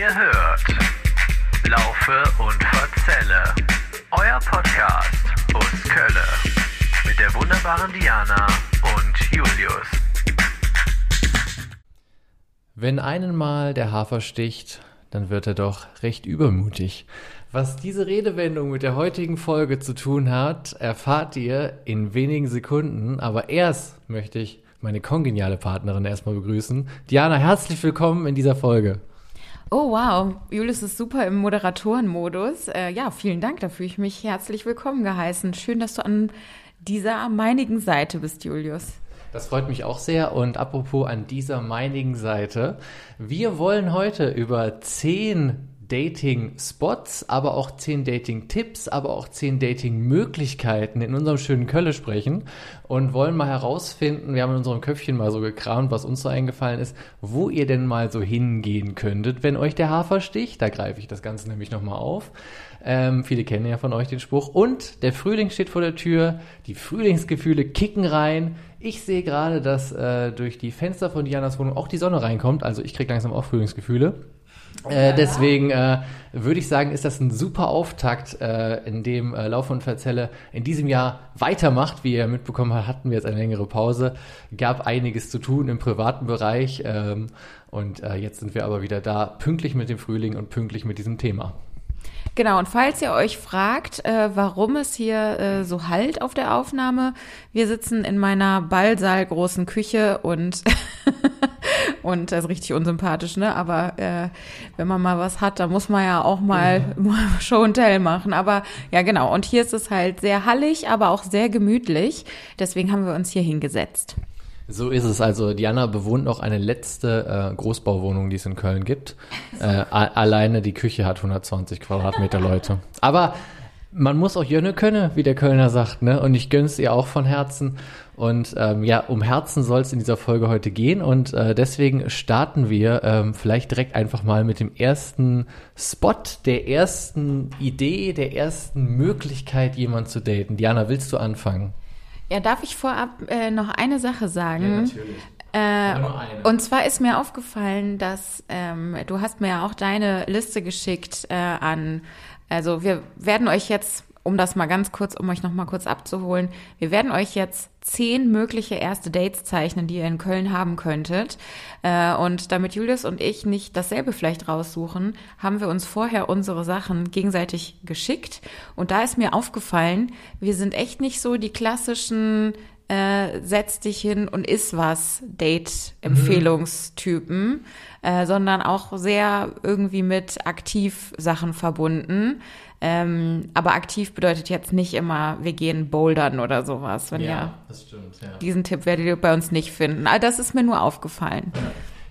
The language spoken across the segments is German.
Ihr hört Laufe und Verzelle, euer Podcast aus Kölle mit der wunderbaren Diana und Julius. Wenn einen mal der Hafer sticht, dann wird er doch recht übermutig. Was diese Redewendung mit der heutigen Folge zu tun hat, erfahrt ihr in wenigen Sekunden. Aber erst möchte ich meine kongeniale Partnerin erstmal begrüßen. Diana, herzlich willkommen in dieser Folge. Oh wow, Julius ist super im Moderatorenmodus. Äh, ja, vielen Dank dafür. Ich mich herzlich willkommen geheißen. Schön, dass du an dieser meinigen Seite bist, Julius. Das freut mich auch sehr. Und apropos an dieser meinigen Seite, wir wollen heute über zehn Dating-Spots, aber auch zehn Dating-Tipps, aber auch zehn Dating-Möglichkeiten in unserem schönen Kölle sprechen und wollen mal herausfinden, wir haben in unserem Köpfchen mal so gekramt, was uns so eingefallen ist, wo ihr denn mal so hingehen könntet, wenn euch der Hafer sticht. Da greife ich das Ganze nämlich nochmal auf. Ähm, viele kennen ja von euch den Spruch. Und der Frühling steht vor der Tür, die Frühlingsgefühle kicken rein. Ich sehe gerade, dass äh, durch die Fenster von Dianas Wohnung auch die Sonne reinkommt. Also ich kriege langsam auch Frühlingsgefühle. Äh, deswegen äh, würde ich sagen, ist das ein super Auftakt, äh, in dem äh, Lauf und Verzelle in diesem Jahr weitermacht. Wie ihr mitbekommen habt, hatten wir jetzt eine längere Pause, gab einiges zu tun im privaten Bereich ähm, und äh, jetzt sind wir aber wieder da, pünktlich mit dem Frühling und pünktlich mit diesem Thema. Genau, und falls ihr euch fragt, äh, warum es hier äh, so halt auf der Aufnahme, wir sitzen in meiner ballsaalgroßen Küche und und das ist richtig unsympathisch, ne? Aber äh, wenn man mal was hat, dann muss man ja auch mal ja. Show and Tell machen. Aber ja, genau. Und hier ist es halt sehr hallig, aber auch sehr gemütlich. Deswegen haben wir uns hier hingesetzt. So ist es. Also Diana bewohnt noch eine letzte äh, Großbauwohnung, die es in Köln gibt. Äh, alleine die Küche hat 120 Quadratmeter Leute. Aber man muss auch Jönne können, wie der Kölner sagt, ne? Und ich gönn's ihr auch von Herzen. Und ähm, ja, um Herzen soll es in dieser Folge heute gehen. Und äh, deswegen starten wir ähm, vielleicht direkt einfach mal mit dem ersten Spot, der ersten Idee, der ersten Möglichkeit, jemand zu daten. Diana, willst du anfangen? Ja, darf ich vorab äh, noch eine Sache sagen? Ja, natürlich. Äh, und zwar ist mir aufgefallen, dass ähm, du hast mir ja auch deine Liste geschickt äh, an also wir werden euch jetzt, um das mal ganz kurz, um euch noch mal kurz abzuholen, wir werden euch jetzt zehn mögliche erste Dates zeichnen, die ihr in Köln haben könntet. Äh, und damit Julius und ich nicht dasselbe vielleicht raussuchen, haben wir uns vorher unsere Sachen gegenseitig geschickt. Und da ist mir aufgefallen, wir sind echt nicht so die klassischen äh, setz dich hin und iss was Date-Empfehlungstypen, mhm. äh, sondern auch sehr irgendwie mit Aktiv-Sachen verbunden. Ähm, aber aktiv bedeutet jetzt nicht immer, wir gehen bouldern oder sowas. Wenn ja, das stimmt, ja. Diesen Tipp werdet ihr bei uns nicht finden. Aber das ist mir nur aufgefallen. Ja.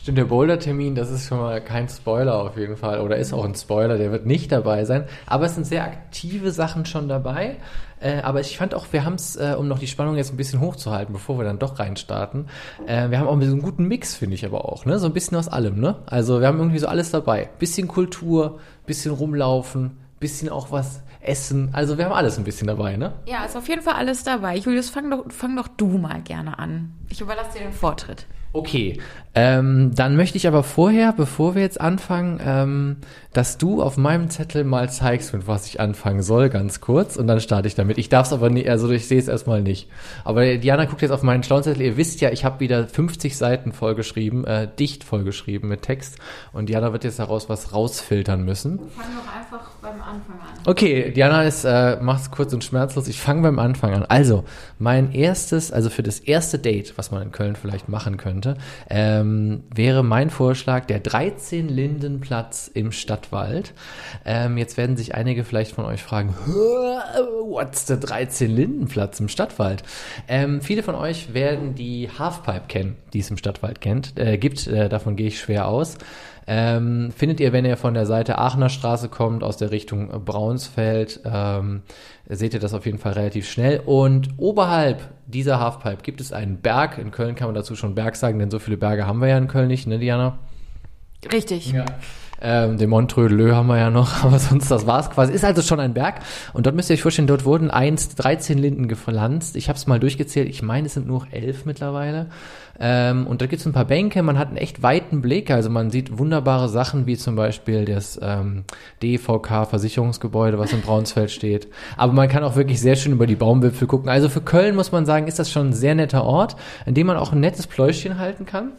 Stimmt, der Boulder-Termin, das ist schon mal kein Spoiler auf jeden Fall. Oder ist auch ein Spoiler, der wird nicht dabei sein. Aber es sind sehr aktive Sachen schon dabei. Äh, aber ich fand auch, wir haben es, äh, um noch die Spannung jetzt ein bisschen hochzuhalten, bevor wir dann doch reinstarten, äh, wir haben auch so einen guten Mix, finde ich aber auch, ne? So ein bisschen aus allem, ne? Also wir haben irgendwie so alles dabei. Bisschen Kultur, bisschen rumlaufen, bisschen auch was essen. Also wir haben alles ein bisschen dabei, ne? Ja, ist auf jeden Fall alles dabei. Julius, fang doch, fang doch du mal gerne an. Ich überlasse dir den Vortritt. Okay, ähm, dann möchte ich aber vorher, bevor wir jetzt anfangen, ähm, dass du auf meinem Zettel mal zeigst, mit was ich anfangen soll, ganz kurz, und dann starte ich damit. Ich darf es aber nicht, also ich sehe es erstmal nicht. Aber Diana guckt jetzt auf meinen schlauen Zettel. Ihr wisst ja, ich habe wieder 50 Seiten vollgeschrieben, äh, dicht vollgeschrieben mit Text, und Diana wird jetzt daraus was rausfiltern müssen. Fang doch einfach beim Anfang an. Okay, Diana ist, äh, macht's kurz und schmerzlos. Ich fange beim Anfang an. Also, mein erstes, also für das erste Date, was man in Köln vielleicht machen könnte, könnte, ähm, wäre mein Vorschlag der 13 Lindenplatz im Stadtwald. Ähm, jetzt werden sich einige vielleicht von euch fragen, what's der 13 Lindenplatz im Stadtwald? Ähm, viele von euch werden die Halfpipe kennen, die es im Stadtwald kennt, äh, gibt. Äh, davon gehe ich schwer aus. Ähm, findet ihr, wenn ihr von der Seite Aachener Straße kommt, aus der Richtung Braunsfeld, ähm, seht ihr das auf jeden Fall relativ schnell. Und oberhalb dieser Halfpipe gibt es einen Berg. In Köln kann man dazu schon Berg sagen, denn so viele Berge haben wir ja in Köln nicht, ne, Diana? Richtig. Ja. Ähm, den Montreux Lö haben wir ja noch, aber sonst das war's quasi. Ist also schon ein Berg. Und dort müsst ihr euch vorstellen, dort wurden einst 13 Linden gepflanzt. Ich habe es mal durchgezählt. Ich meine, es sind nur elf mittlerweile. Ähm, und da gibt es ein paar Bänke, man hat einen echt weiten Blick, also man sieht wunderbare Sachen, wie zum Beispiel das ähm, DVK-Versicherungsgebäude, was in Braunsfeld steht. Aber man kann auch wirklich sehr schön über die Baumwipfel gucken. Also für Köln muss man sagen, ist das schon ein sehr netter Ort, in dem man auch ein nettes Pläuschchen halten kann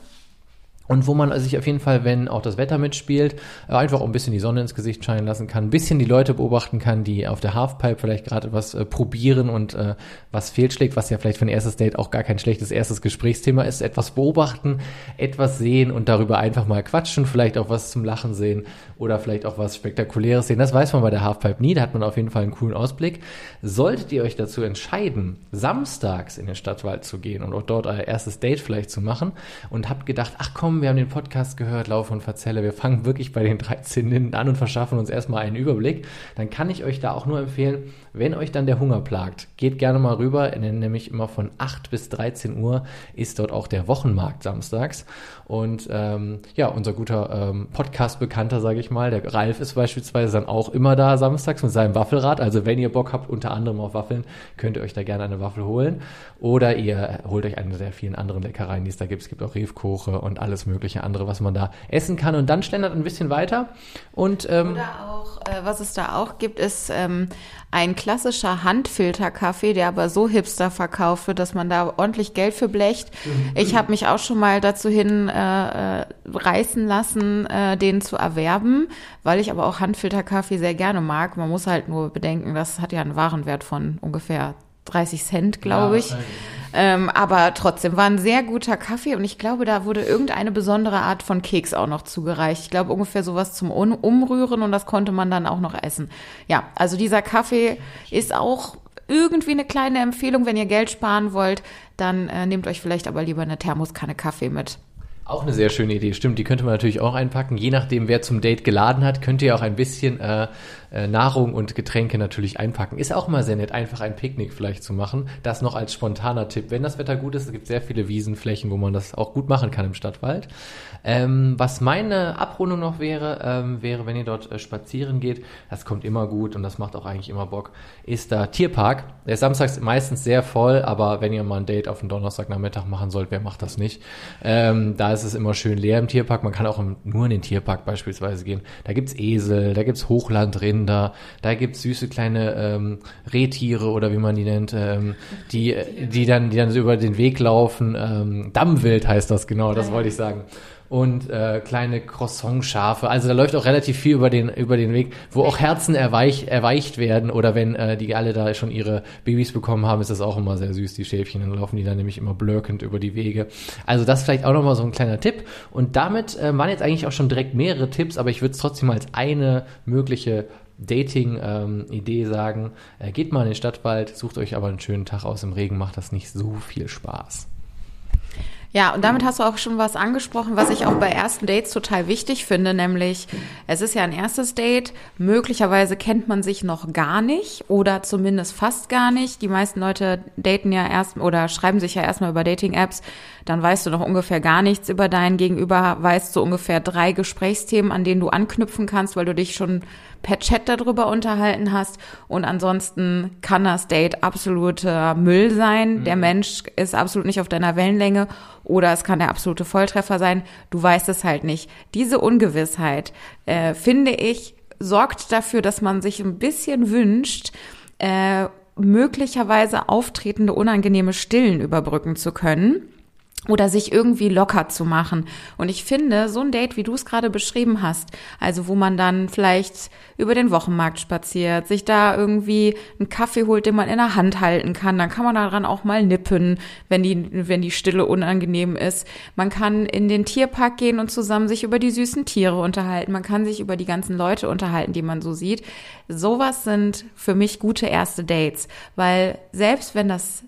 und wo man sich auf jeden Fall, wenn auch das Wetter mitspielt, einfach auch ein bisschen die Sonne ins Gesicht scheinen lassen kann, ein bisschen die Leute beobachten kann, die auf der Halfpipe vielleicht gerade was äh, probieren und äh, was fehlschlägt, was ja vielleicht für ein erstes Date auch gar kein schlechtes erstes Gesprächsthema ist, etwas beobachten, etwas sehen und darüber einfach mal quatschen, vielleicht auch was zum Lachen sehen oder vielleicht auch was Spektakuläres sehen. Das weiß man bei der Halfpipe nie, da hat man auf jeden Fall einen coolen Ausblick. Solltet ihr euch dazu entscheiden, samstags in den Stadtwald zu gehen und auch dort euer erstes Date vielleicht zu machen und habt gedacht, ach komm, wir haben den Podcast gehört, Lauf und Verzelle, wir fangen wirklich bei den 13 Linden an und verschaffen uns erstmal einen Überblick, dann kann ich euch da auch nur empfehlen, wenn euch dann der Hunger plagt, geht gerne mal rüber, nämlich immer von 8 bis 13 Uhr ist dort auch der Wochenmarkt samstags. Und ähm, ja, unser guter ähm, Podcast-Bekannter, sage ich mal, der Ralf ist beispielsweise dann auch immer da samstags mit seinem Waffelrad. Also wenn ihr Bock habt, unter anderem auf Waffeln, könnt ihr euch da gerne eine Waffel holen. Oder ihr holt euch eine der vielen anderen Leckereien, die es da gibt. Es gibt auch Riefkoche und alles mögliche andere, was man da essen kann. Und dann schlendert ein bisschen weiter. Und, ähm, Oder auch, äh, was es da auch gibt, ist ähm, ein klassischer Handfilterkaffee, der aber so hipster verkauft wird, dass man da ordentlich Geld für blecht. Ich habe mich auch schon mal dazu hin äh, äh, reißen lassen, äh, den zu erwerben, weil ich aber auch Handfilterkaffee sehr gerne mag. Man muss halt nur bedenken, das hat ja einen Warenwert von ungefähr 30 Cent, glaube ja, ich. Ähm, aber trotzdem war ein sehr guter Kaffee und ich glaube, da wurde irgendeine besondere Art von Keks auch noch zugereicht. Ich glaube ungefähr sowas zum Umrühren und das konnte man dann auch noch essen. Ja, also dieser Kaffee ist auch irgendwie eine kleine Empfehlung, wenn ihr Geld sparen wollt, dann äh, nehmt euch vielleicht aber lieber eine Thermoskanne Kaffee mit. Auch eine sehr schöne Idee, stimmt. Die könnte man natürlich auch einpacken. Je nachdem, wer zum Date geladen hat, könnt ihr auch ein bisschen äh, äh, Nahrung und Getränke natürlich einpacken. Ist auch mal sehr nett, einfach ein Picknick vielleicht zu machen. Das noch als spontaner Tipp. Wenn das Wetter gut ist, es gibt sehr viele Wiesenflächen, wo man das auch gut machen kann im Stadtwald. Ähm, was meine Abrundung noch wäre, ähm, wäre, wenn ihr dort äh, spazieren geht, das kommt immer gut und das macht auch eigentlich immer Bock, ist da Tierpark. Der ist samstags meistens sehr voll, aber wenn ihr mal ein Date auf den Donnerstagnachmittag machen sollt, wer macht das nicht? Ähm, da ist es immer schön leer im Tierpark. Man kann auch im, nur in den Tierpark beispielsweise gehen. Da gibt's Esel, da gibt's Hochlandrinder, da gibt's süße kleine ähm, Rehtiere oder wie man die nennt, ähm, die, die dann, die dann so über den Weg laufen. Ähm, Dammwild heißt das genau, das wollte ich sagen und äh, kleine Croissant-Schafe. Also da läuft auch relativ viel über den, über den Weg, wo auch Herzen erweich, erweicht werden oder wenn äh, die alle da schon ihre Babys bekommen haben, ist das auch immer sehr süß, die Schäfchen. Dann laufen die dann nämlich immer blöckend über die Wege. Also das vielleicht auch nochmal so ein kleiner Tipp. Und damit äh, waren jetzt eigentlich auch schon direkt mehrere Tipps, aber ich würde es trotzdem als eine mögliche Dating-Idee ähm, sagen. Äh, geht mal in den Stadtwald, sucht euch aber einen schönen Tag aus im Regen, macht das nicht so viel Spaß. Ja, und damit hast du auch schon was angesprochen, was ich auch bei ersten Dates total wichtig finde, nämlich es ist ja ein erstes Date, möglicherweise kennt man sich noch gar nicht oder zumindest fast gar nicht. Die meisten Leute daten ja erst oder schreiben sich ja erstmal über Dating-Apps, dann weißt du noch ungefähr gar nichts über deinen Gegenüber, weißt so ungefähr drei Gesprächsthemen, an denen du anknüpfen kannst, weil du dich schon per Chat darüber unterhalten hast. Und ansonsten kann das Date absoluter Müll sein. Mhm. Der Mensch ist absolut nicht auf deiner Wellenlänge oder es kann der absolute Volltreffer sein. Du weißt es halt nicht. Diese Ungewissheit, äh, finde ich, sorgt dafür, dass man sich ein bisschen wünscht, äh, möglicherweise auftretende unangenehme Stillen überbrücken zu können oder sich irgendwie locker zu machen. Und ich finde, so ein Date, wie du es gerade beschrieben hast, also wo man dann vielleicht über den Wochenmarkt spaziert, sich da irgendwie einen Kaffee holt, den man in der Hand halten kann, dann kann man daran auch mal nippen, wenn die, wenn die Stille unangenehm ist. Man kann in den Tierpark gehen und zusammen sich über die süßen Tiere unterhalten. Man kann sich über die ganzen Leute unterhalten, die man so sieht. Sowas sind für mich gute erste Dates, weil selbst wenn das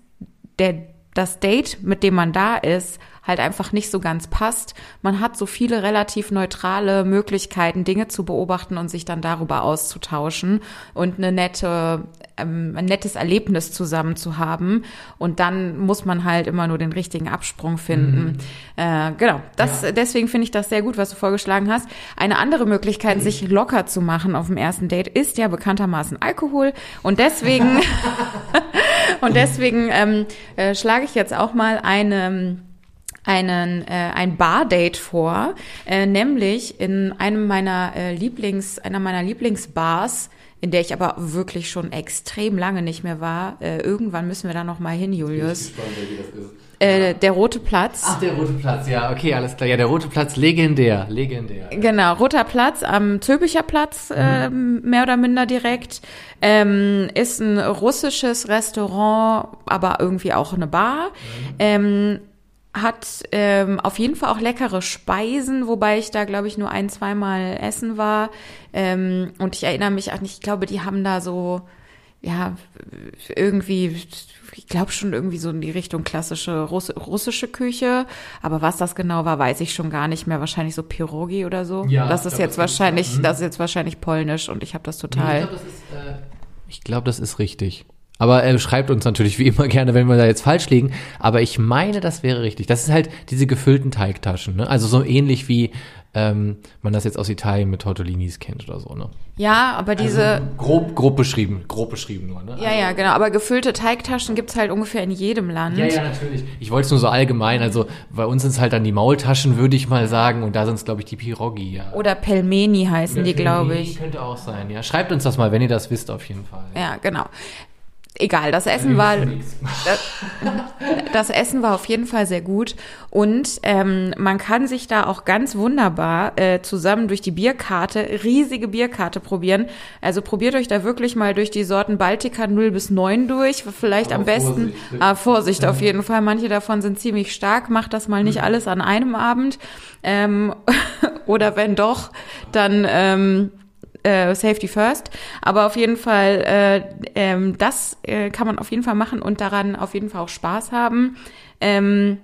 der das Date, mit dem man da ist, halt einfach nicht so ganz passt. Man hat so viele relativ neutrale Möglichkeiten, Dinge zu beobachten und sich dann darüber auszutauschen und eine nette ähm, ein nettes Erlebnis zusammen zu haben. Und dann muss man halt immer nur den richtigen Absprung finden. Mhm. Äh, genau, das, ja. deswegen finde ich das sehr gut, was du vorgeschlagen hast. Eine andere Möglichkeit, mhm. sich locker zu machen auf dem ersten Date, ist ja bekanntermaßen Alkohol. Und deswegen, und deswegen ähm, äh, schlage ich jetzt auch mal eine einen äh, ein Bardate vor, äh, nämlich in einem meiner äh, Lieblings einer meiner Lieblingsbars in der ich aber wirklich schon extrem lange nicht mehr war. Äh, irgendwann müssen wir da noch mal hin, Julius. Ich bin gespannt, äh, der Rote Platz. Ach, der Rote Platz, ja, okay, alles klar. Ja, der Rote Platz, legendär, legendär. Genau, Roter Platz am Zülpicher Platz, mhm. äh, mehr oder minder direkt. Ähm, ist ein russisches Restaurant, aber irgendwie auch eine Bar. Mhm. Ähm, hat ähm, auf jeden Fall auch leckere Speisen, wobei ich da, glaube ich, nur ein, zweimal essen war. Ähm, und ich erinnere mich an, ich glaube, die haben da so, ja, irgendwie, ich glaube schon irgendwie so in die Richtung klassische Russ russische Küche. Aber was das genau war, weiß ich schon gar nicht mehr. Wahrscheinlich so Pirogi oder so. Ja, das ist jetzt wahrscheinlich, das ist jetzt wahrscheinlich polnisch und ich habe das total. Nee, ich glaube, das, äh, glaub, das ist richtig. Aber er schreibt uns natürlich wie immer gerne, wenn wir da jetzt falsch liegen. Aber ich meine, das wäre richtig. Das ist halt diese gefüllten Teigtaschen. Ne? Also so ähnlich wie ähm, man das jetzt aus Italien mit Tortellinis kennt oder so. Ne? Ja, aber also diese. Also grob, grob beschrieben, grob beschrieben nur. Ne? Ja, also, ja, genau. Aber gefüllte Teigtaschen gibt's halt ungefähr in jedem Land. Ja, ja, natürlich. Ich wollte es nur so allgemein. Also bei uns sind es halt dann die Maultaschen, würde ich mal sagen. Und da sind es, glaube ich, die Pirogi. Ja. Oder Pelmeni heißen oder die, glaube ich. Könnte auch sein, ja. Schreibt uns das mal, wenn ihr das wisst, auf jeden Fall. Ja, genau egal, das Essen war das, das, Essen war auf jeden Fall sehr gut und ähm, man kann sich da auch ganz wunderbar äh, zusammen durch die Bierkarte, riesige Bierkarte probieren. Also probiert euch da wirklich mal durch die Sorten Baltica 0 bis 9 durch, vielleicht Aber am besten. Vorsicht, ah, Vorsicht auf jeden Fall, manche davon sind ziemlich stark, macht das mal nicht mhm. alles an einem Abend. Ähm, oder wenn doch, dann ähm, äh, Safety First. Aber auf jeden Fall, äh, ähm, das äh, kann man auf jeden Fall machen und daran auf jeden Fall auch Spaß haben. Ähm,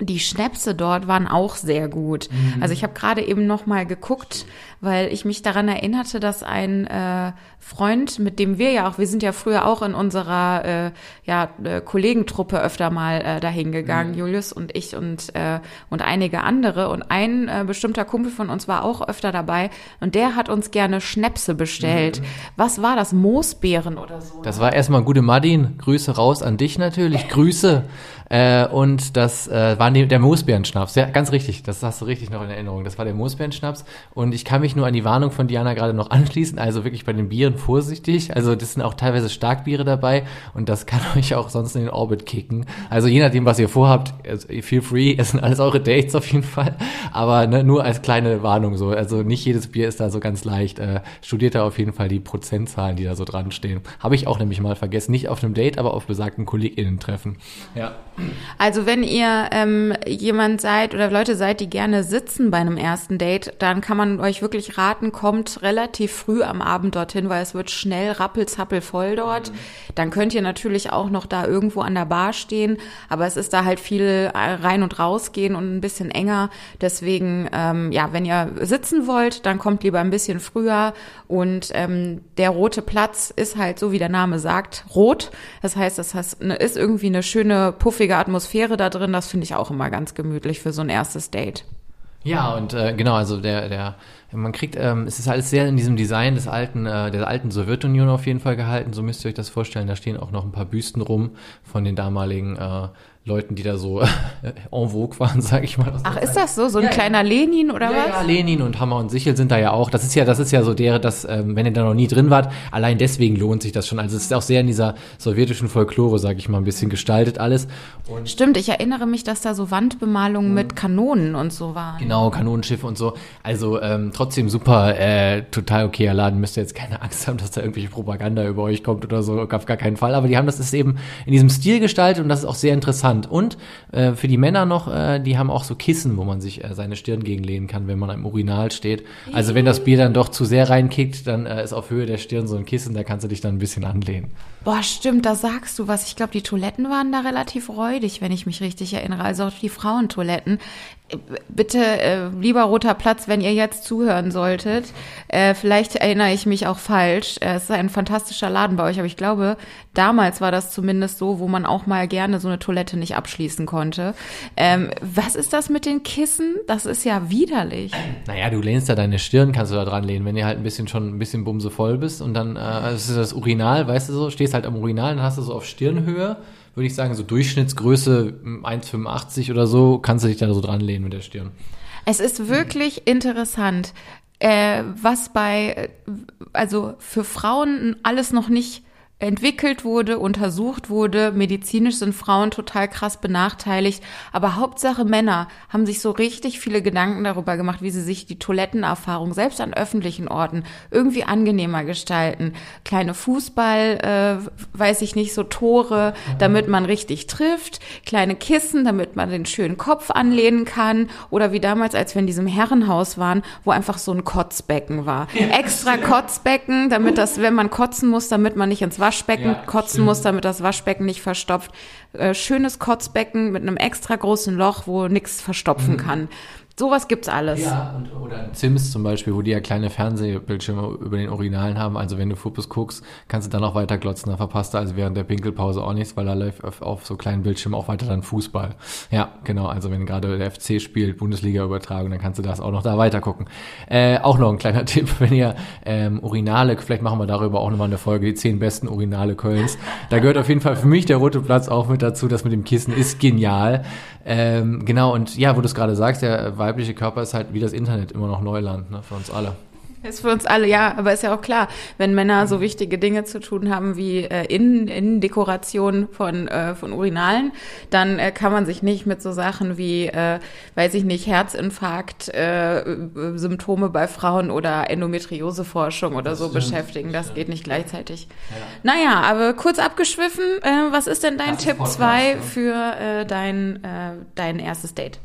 die Schnäpse dort waren auch sehr gut. Mhm. Also ich habe gerade eben noch mal geguckt, weil ich mich daran erinnerte, dass ein äh, Freund, mit dem wir ja auch, wir sind ja früher auch in unserer äh, ja, äh, Kollegentruppe öfter mal äh, dahin gegangen, mhm. Julius und ich und äh, und einige andere und ein äh, bestimmter Kumpel von uns war auch öfter dabei und der hat uns gerne Schnäpse bestellt. Mhm. Was war das? Moosbeeren oder so? Das war erstmal gute Madin. Grüße raus an dich natürlich. Grüße. Äh, und das äh, war der Moosbeerenschnaps. Ja, ganz richtig. Das hast du richtig noch in Erinnerung. Das war der Moosbeerenschnaps. Und ich kann mich nur an die Warnung von Diana gerade noch anschließen. Also wirklich bei den Bieren vorsichtig. Also das sind auch teilweise Starkbiere dabei. Und das kann euch auch sonst in den Orbit kicken. Also je nachdem, was ihr vorhabt, feel free. Es sind alles eure Dates auf jeden Fall. Aber ne, nur als kleine Warnung so. Also nicht jedes Bier ist da so ganz leicht. Äh, studiert da auf jeden Fall die Prozentzahlen, die da so dran stehen. Habe ich auch nämlich mal vergessen. Nicht auf einem Date, aber auf besagten KollegInnen-Treffen. Ja. Also wenn ihr ähm, jemand seid oder Leute seid, die gerne sitzen bei einem ersten Date, dann kann man euch wirklich raten, kommt relativ früh am Abend dorthin, weil es wird schnell rappelzappel voll dort. Mhm. Dann könnt ihr natürlich auch noch da irgendwo an der Bar stehen, aber es ist da halt viel rein und raus gehen und ein bisschen enger. Deswegen, ähm, ja, wenn ihr sitzen wollt, dann kommt lieber ein bisschen früher und ähm, der rote Platz ist halt so, wie der Name sagt, rot. Das heißt, das heißt, ist irgendwie eine schöne puffige ruhige Atmosphäre da drin, das finde ich auch immer ganz gemütlich für so ein erstes Date. Ja, und äh, genau, also der, der, man kriegt, ähm, es ist alles sehr in diesem Design des alten, äh, der alten Sowjetunion auf jeden Fall gehalten, so müsst ihr euch das vorstellen. Da stehen auch noch ein paar Büsten rum von den damaligen äh, Leuten, die da so en vogue waren, sage ich mal. Ach, ist das so? So ein ja, kleiner ja. Lenin oder ja, was? Ja, Lenin und Hammer und Sichel sind da ja auch. Das ist ja, das ist ja so der, dass, ähm, wenn ihr da noch nie drin wart, allein deswegen lohnt sich das schon. Also es ist auch sehr in dieser sowjetischen Folklore, sage ich mal, ein bisschen gestaltet alles. Und Stimmt, ich erinnere mich, dass da so Wandbemalungen mit Kanonen und so waren. Genau, Kanonenschiffe und so. Also ähm, trotzdem super, äh, total okayer Laden. Müsst ihr jetzt keine Angst haben, dass da irgendwelche Propaganda über euch kommt oder so. Auf gar keinen Fall. Aber die haben das ist eben in diesem Stil gestaltet und das ist auch sehr interessant interessant. Und äh, für die Männer noch, äh, die haben auch so Kissen, wo man sich äh, seine Stirn gegenlehnen kann, wenn man im Urinal steht. Also wenn das Bier dann doch zu sehr reinkickt, dann äh, ist auf Höhe der Stirn so ein Kissen, da kannst du dich dann ein bisschen anlehnen. Boah, stimmt, da sagst du was. Ich glaube, die Toiletten waren da relativ räudig, wenn ich mich richtig erinnere. Also auch die Frauentoiletten bitte, äh, lieber Roter Platz, wenn ihr jetzt zuhören solltet, äh, vielleicht erinnere ich mich auch falsch. Äh, es ist ein fantastischer Laden bei euch, aber ich glaube, damals war das zumindest so, wo man auch mal gerne so eine Toilette nicht abschließen konnte. Ähm, was ist das mit den Kissen? Das ist ja widerlich. Naja, du lehnst da deine Stirn, kannst du da dran lehnen, wenn ihr halt ein bisschen schon ein bisschen bumse voll bist und dann, äh, das ist das Urinal, weißt du so, stehst halt am Urinal, dann hast du so auf Stirnhöhe würde ich sagen, so Durchschnittsgröße 1,85 oder so, kannst du dich da so dran lehnen mit der Stirn. Es ist wirklich interessant, äh, was bei, also für Frauen alles noch nicht entwickelt wurde, untersucht wurde. Medizinisch sind Frauen total krass benachteiligt. Aber Hauptsache Männer haben sich so richtig viele Gedanken darüber gemacht, wie sie sich die Toilettenerfahrung selbst an öffentlichen Orten irgendwie angenehmer gestalten. Kleine Fußball, äh, weiß ich nicht, so Tore, damit man richtig trifft. Kleine Kissen, damit man den schönen Kopf anlehnen kann. Oder wie damals, als wir in diesem Herrenhaus waren, wo einfach so ein Kotzbecken war. Extra Kotzbecken, damit das, wenn man kotzen muss, damit man nicht ins Wasser Waschbecken ja, kotzen stimmt. muss, damit das Waschbecken nicht verstopft. Äh, schönes Kotzbecken mit einem extra großen Loch, wo nichts verstopfen mhm. kann. Sowas gibt's alles. Ja, und, oder Sims zum Beispiel, wo die ja kleine Fernsehbildschirme über den Originalen haben. Also wenn du Fuppes guckst, kannst du dann auch weiter glotzen. Da verpasst du also während der Pinkelpause auch nichts, weil da läuft auf, auf so kleinen Bildschirmen auch weiter dann Fußball. Ja, genau. Also wenn gerade der FC spielt, Bundesliga-Übertragung, dann kannst du das auch noch da weiter gucken. Äh, auch noch ein kleiner Tipp, wenn ihr ähm, Urinale, vielleicht machen wir darüber auch nochmal eine Folge, die zehn besten Urinale Kölns. Da gehört auf jeden Fall für mich der Rote Platz auch mit dazu. Das mit dem Kissen ist genial. Ähm, genau, und ja, wo du es gerade sagst, der weibliche Körper ist halt wie das Internet immer noch Neuland ne, für uns alle. Ist für uns alle, ja, aber ist ja auch klar, wenn Männer so wichtige Dinge zu tun haben wie äh, Innen, Innendekoration von, äh, von Urinalen, dann äh, kann man sich nicht mit so Sachen wie, äh, weiß ich nicht, Herzinfarkt, äh, Symptome bei Frauen oder Endometrioseforschung oder das so stimmt, beschäftigen. Das geht nicht gleichzeitig. Ja. Naja, aber kurz abgeschwiffen, äh, was ist denn dein das Tipp 2 für äh, dein, äh, dein erstes Date?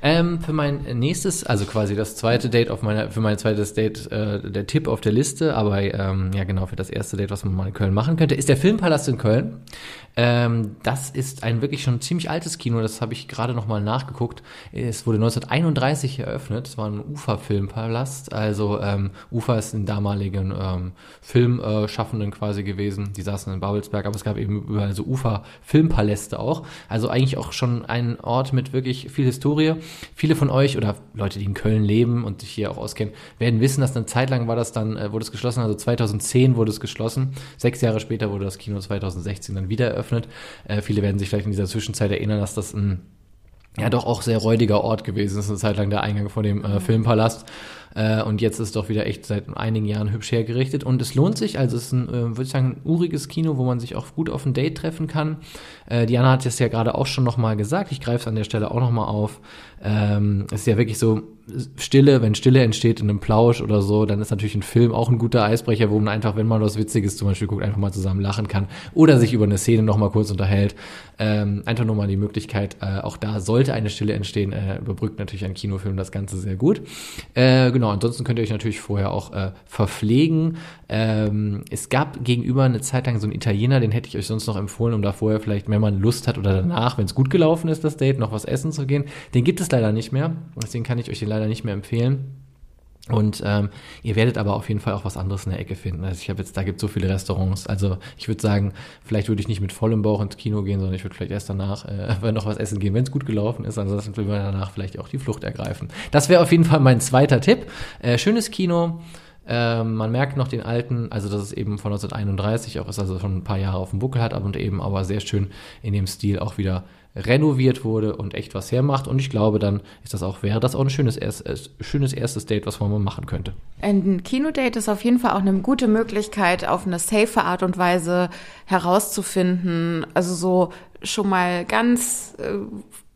Ähm, für mein nächstes, also quasi das zweite Date auf meiner, für mein zweites Date, äh, der Tipp auf der Liste, aber ähm, ja genau, für das erste Date, was man mal in Köln machen könnte, ist der Filmpalast in Köln. Ähm, das ist ein wirklich schon ziemlich altes Kino, das habe ich gerade nochmal nachgeguckt. Es wurde 1931 eröffnet, es war ein Ufa-Filmpalast, also ähm, Ufa ist ein damaligen ähm, Filmschaffenden quasi gewesen, die saßen in Babelsberg, aber es gab eben überall so Ufa-Filmpaläste auch, also eigentlich auch schon ein Ort mit wirklich viel Historie. Viele von euch oder Leute, die in Köln leben und sich hier auch auskennen, werden wissen, dass eine Zeit lang war das dann, äh, wurde es geschlossen, also 2010 wurde es geschlossen, sechs Jahre später wurde das Kino 2016 dann wieder eröffnet. Äh, viele werden sich vielleicht in dieser Zwischenzeit erinnern, dass das ein ja doch auch sehr räudiger Ort gewesen ist, eine Zeit lang der Eingang vor dem äh, Filmpalast. Äh, und jetzt ist es doch wieder echt seit einigen Jahren hübsch hergerichtet. Und es lohnt sich, also es ist ein, äh, würde ich sagen, ein uriges Kino, wo man sich auch gut auf ein Date treffen kann. Äh, Diana hat es ja gerade auch schon nochmal gesagt, ich greife es an der Stelle auch nochmal auf. Ähm, es ist ja wirklich so, Stille, wenn Stille entsteht in einem Plausch oder so, dann ist natürlich ein Film auch ein guter Eisbrecher, wo man einfach, wenn man was Witziges zum Beispiel guckt, einfach mal zusammen lachen kann oder sich über eine Szene nochmal kurz unterhält. Ähm, einfach nur mal die Möglichkeit, äh, auch da sollte eine Stille entstehen, äh, überbrückt natürlich ein Kinofilm das Ganze sehr gut. Äh, genau, ansonsten könnt ihr euch natürlich vorher auch äh, verpflegen. Ähm, es gab gegenüber eine Zeit lang so einen Italiener, den hätte ich euch sonst noch empfohlen, um da vorher vielleicht, wenn man Lust hat oder danach, wenn es gut gelaufen ist, das Date, noch was essen zu gehen. Den gibt es leider nicht mehr. Deswegen kann ich euch den leider nicht mehr empfehlen. Und ähm, ihr werdet aber auf jeden Fall auch was anderes in der Ecke finden. Also ich habe jetzt, da gibt so viele Restaurants. Also ich würde sagen, vielleicht würde ich nicht mit vollem Bauch ins Kino gehen, sondern ich würde vielleicht erst danach äh, noch was essen gehen, wenn es gut gelaufen ist. Ansonsten würde man danach vielleicht auch die Flucht ergreifen. Das wäre auf jeden Fall mein zweiter Tipp. Äh, schönes Kino. Ähm, man merkt noch den alten, also dass es eben von 1931 auch ist, also schon ein paar Jahre auf dem Buckel hat, und eben aber sehr schön in dem Stil auch wieder renoviert wurde und echt was hermacht. Und ich glaube, dann ist das auch, wäre das auch ein schönes, erst, äh, schönes erstes Date, was man mal machen könnte. Ein Kinodate ist auf jeden Fall auch eine gute Möglichkeit, auf eine safe Art und Weise herauszufinden, also so schon mal ganz äh,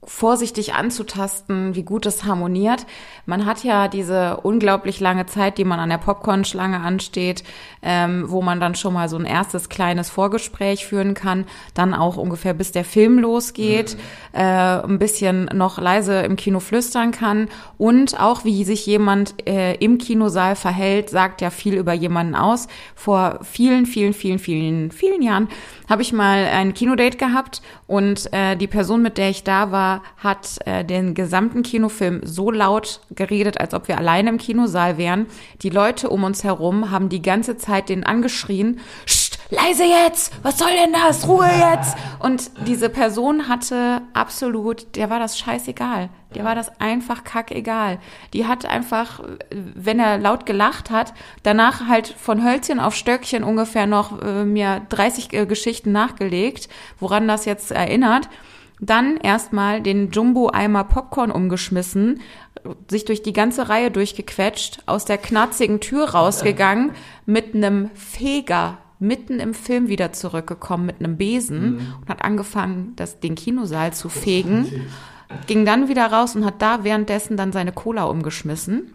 vorsichtig anzutasten, wie gut es harmoniert. Man hat ja diese unglaublich lange Zeit, die man an der Popcorn-Schlange ansteht, ähm, wo man dann schon mal so ein erstes kleines Vorgespräch führen kann, dann auch ungefähr bis der Film losgeht, mhm. äh, ein bisschen noch leise im Kino flüstern kann und auch wie sich jemand äh, im Kinosaal verhält, sagt ja viel über jemanden aus. Vor vielen, vielen, vielen, vielen, vielen Jahren habe ich mal ein Kinodate gehabt und äh, die Person, mit der ich da war, hat äh, den gesamten Kinofilm so laut geredet, als ob wir alleine im Kinosaal wären. Die Leute um uns herum haben die ganze Zeit den angeschrien, leise jetzt, was soll denn das, Ruhe jetzt. Und diese Person hatte absolut, der war das scheißegal. Der war das einfach kackegal. Die hat einfach, wenn er laut gelacht hat, danach halt von Hölzchen auf Stöckchen ungefähr noch äh, mir 30 äh, Geschichten nachgelegt, woran das jetzt erinnert. Dann erstmal den Jumbo-Eimer Popcorn umgeschmissen, sich durch die ganze Reihe durchgequetscht, aus der knarzigen Tür rausgegangen, mit einem Feger mitten im Film wieder zurückgekommen mit einem Besen mhm. und hat angefangen, das, den Kinosaal zu fegen. Ging dann wieder raus und hat da währenddessen dann seine Cola umgeschmissen.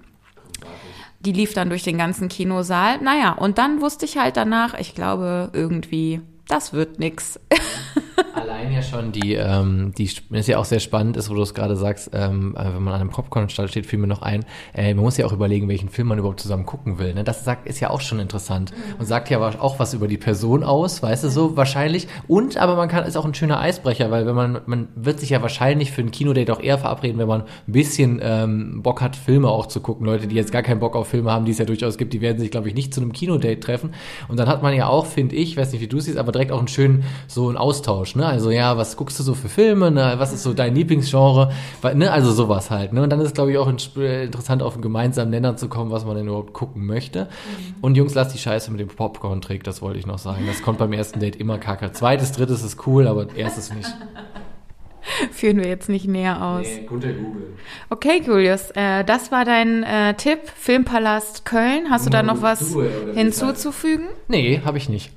Die lief dann durch den ganzen Kinosaal. Naja, und dann wusste ich halt danach, ich glaube irgendwie, das wird nix. Allein ja schon die, ähm, die ist ja auch sehr spannend ist, wo du es gerade sagst, ähm, äh, wenn man an einem Popcorn-Stall steht, fiel mir noch ein, äh, man muss ja auch überlegen, welchen Film man überhaupt zusammen gucken will. Ne? Das sagt, ist ja auch schon interessant und sagt ja auch was über die Person aus, weißt du so, wahrscheinlich. Und, aber man kann, ist auch ein schöner Eisbrecher, weil wenn man, man wird sich ja wahrscheinlich für ein Kinodate auch eher verabreden, wenn man ein bisschen ähm, Bock hat, Filme auch zu gucken. Leute, die jetzt gar keinen Bock auf Filme haben, die es ja durchaus gibt, die werden sich, glaube ich, nicht zu einem Kinodate treffen. Und dann hat man ja auch, finde ich, weiß nicht, wie du siehst, aber direkt auch einen schönen, so einen Austausch, ne? Also ja, was guckst du so für Filme, ne? was ist so dein Lieblingsgenre, ne? also sowas halt. Ne? Und dann ist es, glaube ich, auch interessant, auf einen gemeinsamen Nenner zu kommen, was man denn überhaupt gucken möchte. Mhm. Und Jungs, lass die Scheiße mit dem Popcorn-Trick, das wollte ich noch sagen. Das kommt beim ersten Date immer kacke. Zweites, drittes ist cool, aber erstes nicht. Führen wir jetzt nicht näher aus. Nee, guter Google. Okay, Julius, äh, das war dein äh, Tipp, Filmpalast Köln. Hast du da noch was hinzuzufügen? Nee, habe ich nicht.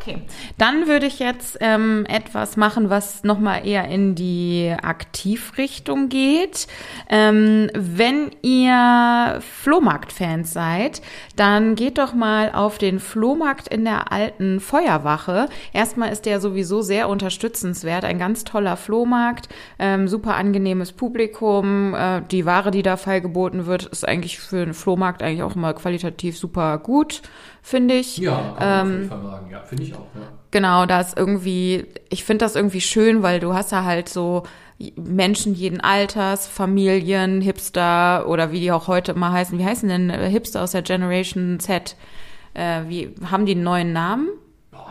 Okay, dann würde ich jetzt ähm, etwas machen, was nochmal eher in die Aktivrichtung geht. Ähm, wenn ihr Flohmarkt-Fans seid, dann geht doch mal auf den Flohmarkt in der alten Feuerwache. Erstmal ist der sowieso sehr unterstützenswert, ein ganz toller Flohmarkt, ähm, super angenehmes Publikum. Äh, die Ware, die da feilgeboten wird, ist eigentlich für einen Flohmarkt eigentlich auch immer qualitativ super gut finde ich. Ja, kann ähm, sagen. Ja, finde ich auch. Ja. Genau, da ist irgendwie, ich finde das irgendwie schön, weil du hast ja halt so Menschen jeden Alters, Familien, Hipster oder wie die auch heute immer heißen. Wie heißen denn äh, Hipster aus der Generation Z? Äh, wie haben die einen neuen Namen?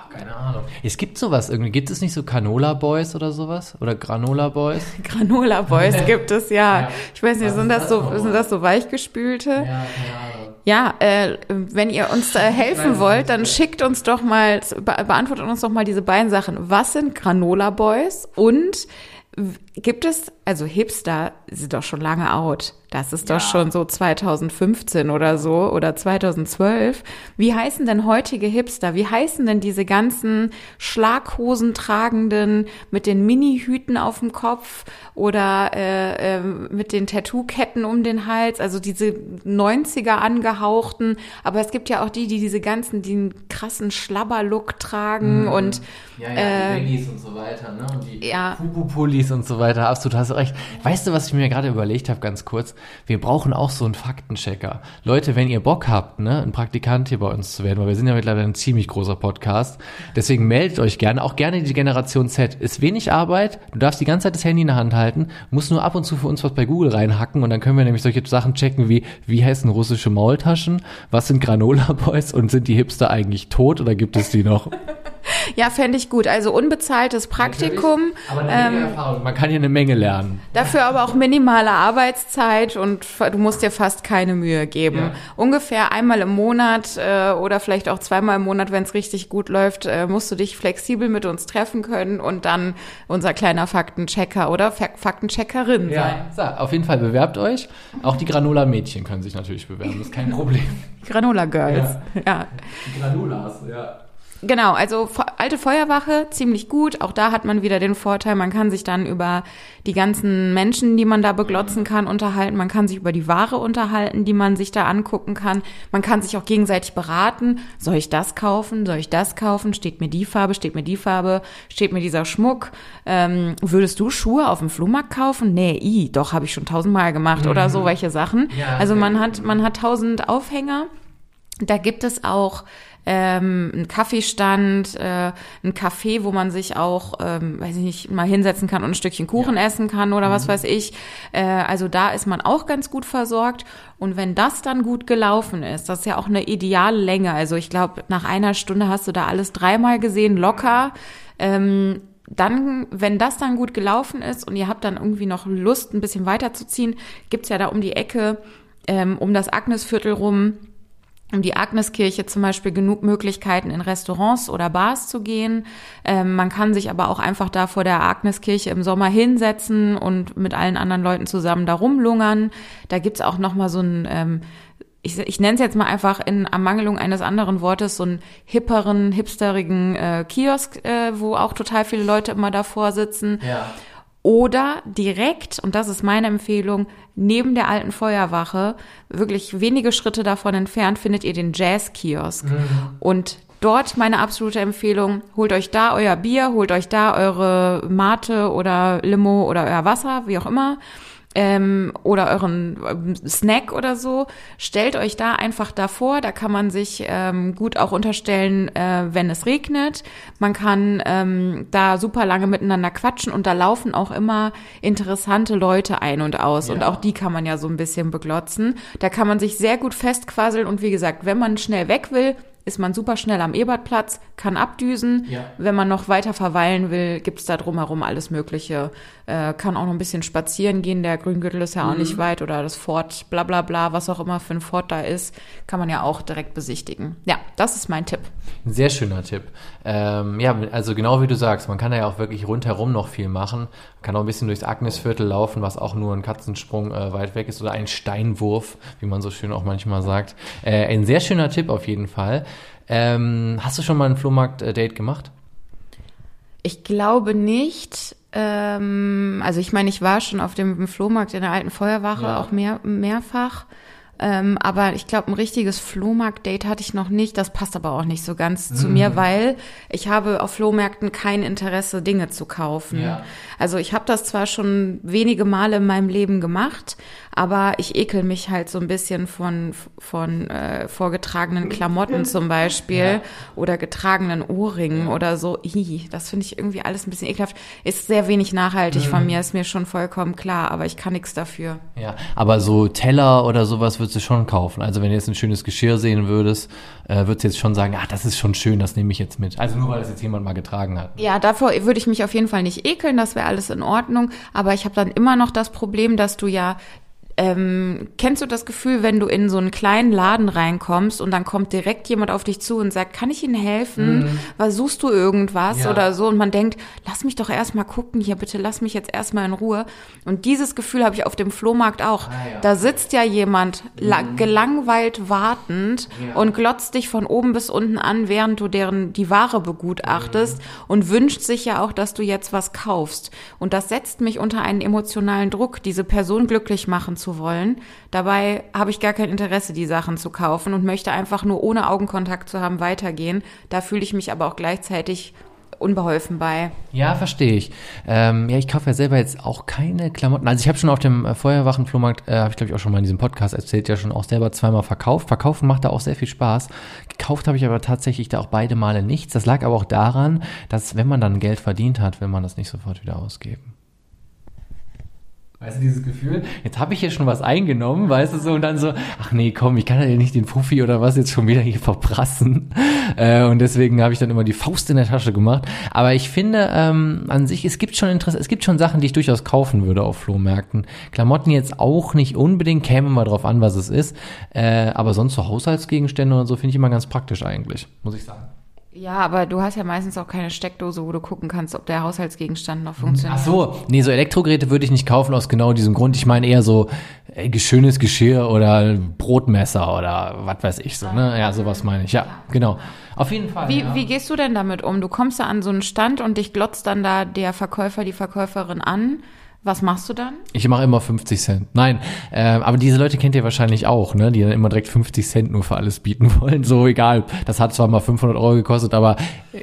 keine Ahnung. Es gibt sowas irgendwie. Gibt es nicht so Canola Boys oder sowas? Oder Granola Boys? Granola Boys gibt es, ja. ja. Ich weiß nicht, sind das, so, sind das so weichgespülte? Ja, keine Ahnung. Ja, äh, wenn ihr uns äh, helfen wollt, dann schickt uns doch mal, be beantwortet uns doch mal diese beiden Sachen. Was sind Granola Boys und gibt es, also Hipster sind doch schon lange out. Das ist ja. doch schon so 2015 oder so oder 2012. Wie heißen denn heutige Hipster? Wie heißen denn diese ganzen Schlaghosen tragenden mit den Mini-Hüten auf dem Kopf oder äh, äh, mit den Tattoo-Ketten um den Hals? Also diese 90er angehauchten. Aber es gibt ja auch die, die diese ganzen, den krassen Schlabber-Look tragen mhm. und ja, ja, äh, die und so weiter, ne? Und die ja. Pupu-Pullis und so weiter. Absolut, hast du recht. Weißt du, was ich mir gerade überlegt habe, ganz kurz? Wir brauchen auch so einen Faktenchecker. Leute, wenn ihr Bock habt, ne, ein Praktikant hier bei uns zu werden, weil wir sind ja mittlerweile ein ziemlich großer Podcast, deswegen meldet euch gerne, auch gerne die Generation Z. Ist wenig Arbeit, du darfst die ganze Zeit das Handy in der Hand halten, musst nur ab und zu für uns was bei Google reinhacken und dann können wir nämlich solche Sachen checken wie, wie heißen russische Maultaschen, was sind Granola Boys und sind die Hipster eigentlich tot oder gibt es die noch? Ja, fände ich gut. Also unbezahltes Praktikum. Aber eine ähm, Erfahrung. Man kann hier eine Menge lernen. Dafür aber auch minimale Arbeitszeit und du musst dir fast keine Mühe geben. Ja. Ungefähr einmal im Monat äh, oder vielleicht auch zweimal im Monat, wenn es richtig gut läuft, äh, musst du dich flexibel mit uns treffen können und dann unser kleiner Faktenchecker oder Faktencheckerin ja. sein. So, auf jeden Fall bewerbt euch. Auch die Granola-Mädchen können sich natürlich bewerben. Das ist kein Problem. Granola Girls. Ja. ja. Die Granolas, ja. Genau, also alte Feuerwache, ziemlich gut. Auch da hat man wieder den Vorteil, man kann sich dann über die ganzen Menschen, die man da beglotzen kann, unterhalten. Man kann sich über die Ware unterhalten, die man sich da angucken kann. Man kann sich auch gegenseitig beraten. Soll ich das kaufen? Soll ich das kaufen? Steht mir die Farbe? Steht mir die Farbe? Steht mir dieser Schmuck? Ähm, würdest du Schuhe auf dem Flohmarkt kaufen? Nee, i, doch, habe ich schon tausendmal gemacht mhm. oder so welche Sachen. Ja, also man hat, man hat tausend Aufhänger. Da gibt es auch ähm, ein Kaffeestand, äh, ein Café, wo man sich auch, ähm, weiß ich nicht, mal hinsetzen kann und ein Stückchen Kuchen ja. essen kann oder mhm. was weiß ich. Äh, also da ist man auch ganz gut versorgt. Und wenn das dann gut gelaufen ist, das ist ja auch eine ideale Länge. Also ich glaube, nach einer Stunde hast du da alles dreimal gesehen, locker. Ähm, dann, wenn das dann gut gelaufen ist und ihr habt dann irgendwie noch Lust, ein bisschen weiterzuziehen, gibt's ja da um die Ecke, ähm, um das Agnesviertel rum, um die Agneskirche zum Beispiel genug Möglichkeiten in Restaurants oder Bars zu gehen. Ähm, man kann sich aber auch einfach da vor der Agneskirche im Sommer hinsetzen und mit allen anderen Leuten zusammen da rumlungern. Da gibt's auch noch mal so ein ähm, ich, ich nenne es jetzt mal einfach in Ermangelung eines anderen Wortes, so einen hipperen, hipsterigen äh, Kiosk, äh, wo auch total viele Leute immer davor sitzen. Ja. Oder direkt, und das ist meine Empfehlung, neben der alten Feuerwache, wirklich wenige Schritte davon entfernt, findet ihr den Jazz-Kiosk. Mhm. Und dort meine absolute Empfehlung, holt euch da euer Bier, holt euch da eure Mate oder Limo oder euer Wasser, wie auch immer ähm, oder euren ähm, Snack oder so, stellt euch da einfach davor. Da kann man sich ähm, gut auch unterstellen, äh, wenn es regnet. Man kann ähm, da super lange miteinander quatschen und da laufen auch immer interessante Leute ein und aus. Ja. Und auch die kann man ja so ein bisschen beglotzen. Da kann man sich sehr gut festquasseln und wie gesagt, wenn man schnell weg will, ist man super schnell am Ebertplatz, kann abdüsen. Ja. Wenn man noch weiter verweilen will, gibt's da drumherum alles Mögliche. Äh, kann auch noch ein bisschen spazieren gehen. Der Grüngürtel ist ja mhm. auch nicht weit oder das Fort, bla bla bla, was auch immer für ein Fort da ist, kann man ja auch direkt besichtigen. Ja, das ist mein Tipp. Ein sehr schöner Tipp. Ähm, ja, also genau wie du sagst, man kann da ja auch wirklich rundherum noch viel machen. Man kann auch ein bisschen durchs Agnesviertel laufen, was auch nur ein Katzensprung äh, weit weg ist oder ein Steinwurf, wie man so schön auch manchmal sagt. Äh, ein sehr schöner Tipp auf jeden Fall. Ähm, hast du schon mal ein Flohmarkt-Date gemacht? Ich glaube nicht. Ähm, also ich meine, ich war schon auf dem Flohmarkt in der alten Feuerwache ja. auch mehr, mehrfach. Ähm, aber ich glaube, ein richtiges Flohmarkt-Date hatte ich noch nicht. Das passt aber auch nicht so ganz mhm. zu mir, weil ich habe auf Flohmärkten kein Interesse, Dinge zu kaufen. Ja. Also ich habe das zwar schon wenige Male in meinem Leben gemacht, aber ich ekel mich halt so ein bisschen von, von äh, vorgetragenen Klamotten zum Beispiel ja. oder getragenen Ohrringen ja. oder so. Hi, das finde ich irgendwie alles ein bisschen ekelhaft. Ist sehr wenig nachhaltig mhm. von mir, ist mir schon vollkommen klar, aber ich kann nichts dafür. Ja, aber so Teller oder sowas würdest du schon kaufen. Also wenn du jetzt ein schönes Geschirr sehen würdest, äh, würdest du jetzt schon sagen, ach, das ist schon schön, das nehme ich jetzt mit. Also nur weil das jetzt jemand mal getragen hat. Ja, davor würde ich mich auf jeden Fall nicht ekeln, das wäre alles in Ordnung. Aber ich habe dann immer noch das Problem, dass du ja ähm, kennst du das Gefühl, wenn du in so einen kleinen Laden reinkommst und dann kommt direkt jemand auf dich zu und sagt, kann ich Ihnen helfen? Mhm. Was suchst du irgendwas ja. oder so? Und man denkt, lass mich doch erstmal gucken hier, bitte lass mich jetzt erstmal in Ruhe. Und dieses Gefühl habe ich auf dem Flohmarkt auch. Ah, ja. Da sitzt ja jemand mhm. gelangweilt wartend ja. und glotzt dich von oben bis unten an, während du deren die Ware begutachtest mhm. und wünscht sich ja auch, dass du jetzt was kaufst. Und das setzt mich unter einen emotionalen Druck, diese Person glücklich machen zu zu wollen. Dabei habe ich gar kein Interesse, die Sachen zu kaufen und möchte einfach nur ohne Augenkontakt zu haben weitergehen. Da fühle ich mich aber auch gleichzeitig unbeholfen bei. Ja, verstehe ich. Ähm, ja, ich kaufe ja selber jetzt auch keine Klamotten. Also ich habe schon auf dem äh, Feuerwachenflohmarkt, äh, habe ich glaube ich auch schon mal in diesem Podcast erzählt, ja schon auch selber zweimal verkauft. Verkaufen macht da auch sehr viel Spaß. Gekauft habe ich aber tatsächlich da auch beide Male nichts. Das lag aber auch daran, dass wenn man dann Geld verdient hat, will man das nicht sofort wieder ausgeben. Weißt du, dieses Gefühl, jetzt habe ich hier schon was eingenommen, weißt du so, und dann so, ach nee, komm, ich kann ja nicht den Fuffi oder was jetzt schon wieder hier verprassen. Äh, und deswegen habe ich dann immer die Faust in der Tasche gemacht. Aber ich finde ähm, an sich, es gibt schon Interesse, es gibt schon Sachen, die ich durchaus kaufen würde auf Flohmärkten. Klamotten jetzt auch nicht unbedingt, käme mal drauf an, was es ist. Äh, aber sonst so Haushaltsgegenstände oder so finde ich immer ganz praktisch eigentlich, muss ich sagen. Ja, aber du hast ja meistens auch keine Steckdose, wo du gucken kannst, ob der Haushaltsgegenstand noch funktioniert. Ach so, nee, so Elektrogeräte würde ich nicht kaufen aus genau diesem Grund. Ich meine eher so äh, schönes Geschirr oder Brotmesser oder was weiß ich so, ne? Ja, sowas meine ich. Ja, genau. Auf jeden Fall. Wie, ja. wie gehst du denn damit um? Du kommst da an so einen Stand und dich glotzt dann da der Verkäufer, die Verkäuferin an was machst du dann? Ich mache immer 50 Cent. Nein, äh, aber diese Leute kennt ihr wahrscheinlich auch, ne? Die dann immer direkt 50 Cent nur für alles bieten wollen. So egal. Das hat zwar mal 500 Euro gekostet, aber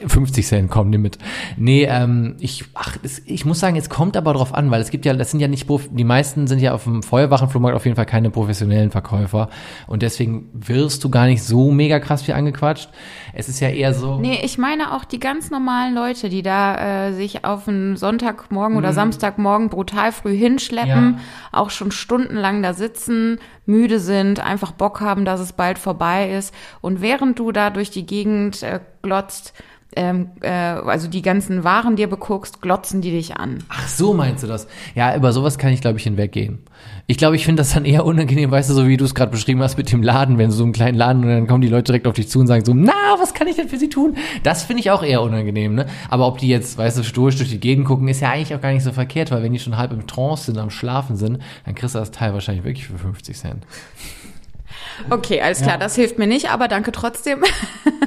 50 Cent kommen die mit. Nee, ähm, ich, ach, es, ich muss sagen, es kommt aber drauf an, weil es gibt ja, das sind ja nicht, die meisten sind ja auf dem Feuerwachenflohmarkt auf jeden Fall keine professionellen Verkäufer und deswegen wirst du gar nicht so mega krass viel angequatscht. Es ist ja eher so. Nee, ich meine auch die ganz normalen Leute, die da äh, sich auf einen Sonntagmorgen oder mhm. Samstagmorgen brutal früh hinschleppen, ja. auch schon stundenlang da sitzen, müde sind, einfach Bock haben, dass es bald vorbei ist. Und während du da durch die Gegend äh, glotzt, ähm, äh, also die ganzen Waren dir beguckst, glotzen die dich an. Ach so meinst du das? Ja, über sowas kann ich, glaube ich, hinweggehen. Ich glaube, ich finde das dann eher unangenehm, weißt du, so wie du es gerade beschrieben hast mit dem Laden, wenn so einen kleinen Laden und dann kommen die Leute direkt auf dich zu und sagen so, na, was kann ich denn für sie tun? Das finde ich auch eher unangenehm, ne? Aber ob die jetzt, weißt du, stoisch durch die Gegend gucken, ist ja eigentlich auch gar nicht so verkehrt, weil wenn die schon halb im Trance sind, am Schlafen sind, dann kriegst du das Teil wahrscheinlich wirklich für 50 Cent. Okay, alles klar, ja. das hilft mir nicht, aber danke trotzdem.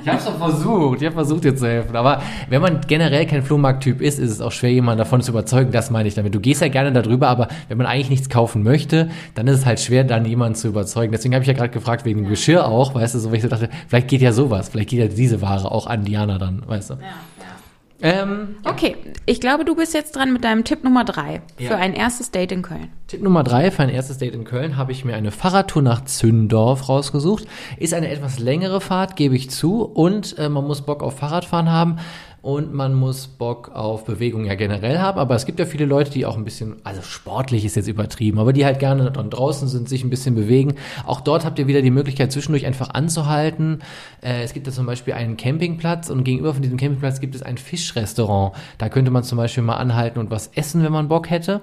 Ich habe es doch versucht, ich habe versucht dir zu helfen. Aber wenn man generell kein Flohmarkttyp ist, ist es auch schwer, jemanden davon zu überzeugen. Das meine ich damit. Du gehst ja gerne darüber, aber wenn man eigentlich nichts kaufen möchte, dann ist es halt schwer, dann jemanden zu überzeugen. Deswegen habe ich ja gerade gefragt wegen dem Geschirr auch, weißt du, so wie ich so dachte, vielleicht geht ja sowas, vielleicht geht ja diese Ware auch an Diana dann, weißt du. Ja. Ähm, okay, ich glaube, du bist jetzt dran mit deinem Tipp Nummer drei ja. für ein erstes Date in Köln. Tipp Nummer drei für ein erstes Date in Köln habe ich mir eine Fahrradtour nach Zündorf rausgesucht. Ist eine etwas längere Fahrt, gebe ich zu, und äh, man muss Bock auf Fahrradfahren haben und man muss Bock auf Bewegung ja generell haben. Aber es gibt ja viele Leute, die auch ein bisschen, also sportlich ist jetzt übertrieben, aber die halt gerne dann draußen sind, sich ein bisschen bewegen. Auch dort habt ihr wieder die Möglichkeit, zwischendurch einfach anzuhalten. Äh, es gibt ja zum Beispiel einen Campingplatz und gegenüber von diesem Campingplatz gibt es ein Fischrestaurant. Da könnte man zum Beispiel mal anhalten und was essen, wenn man Bock hätte.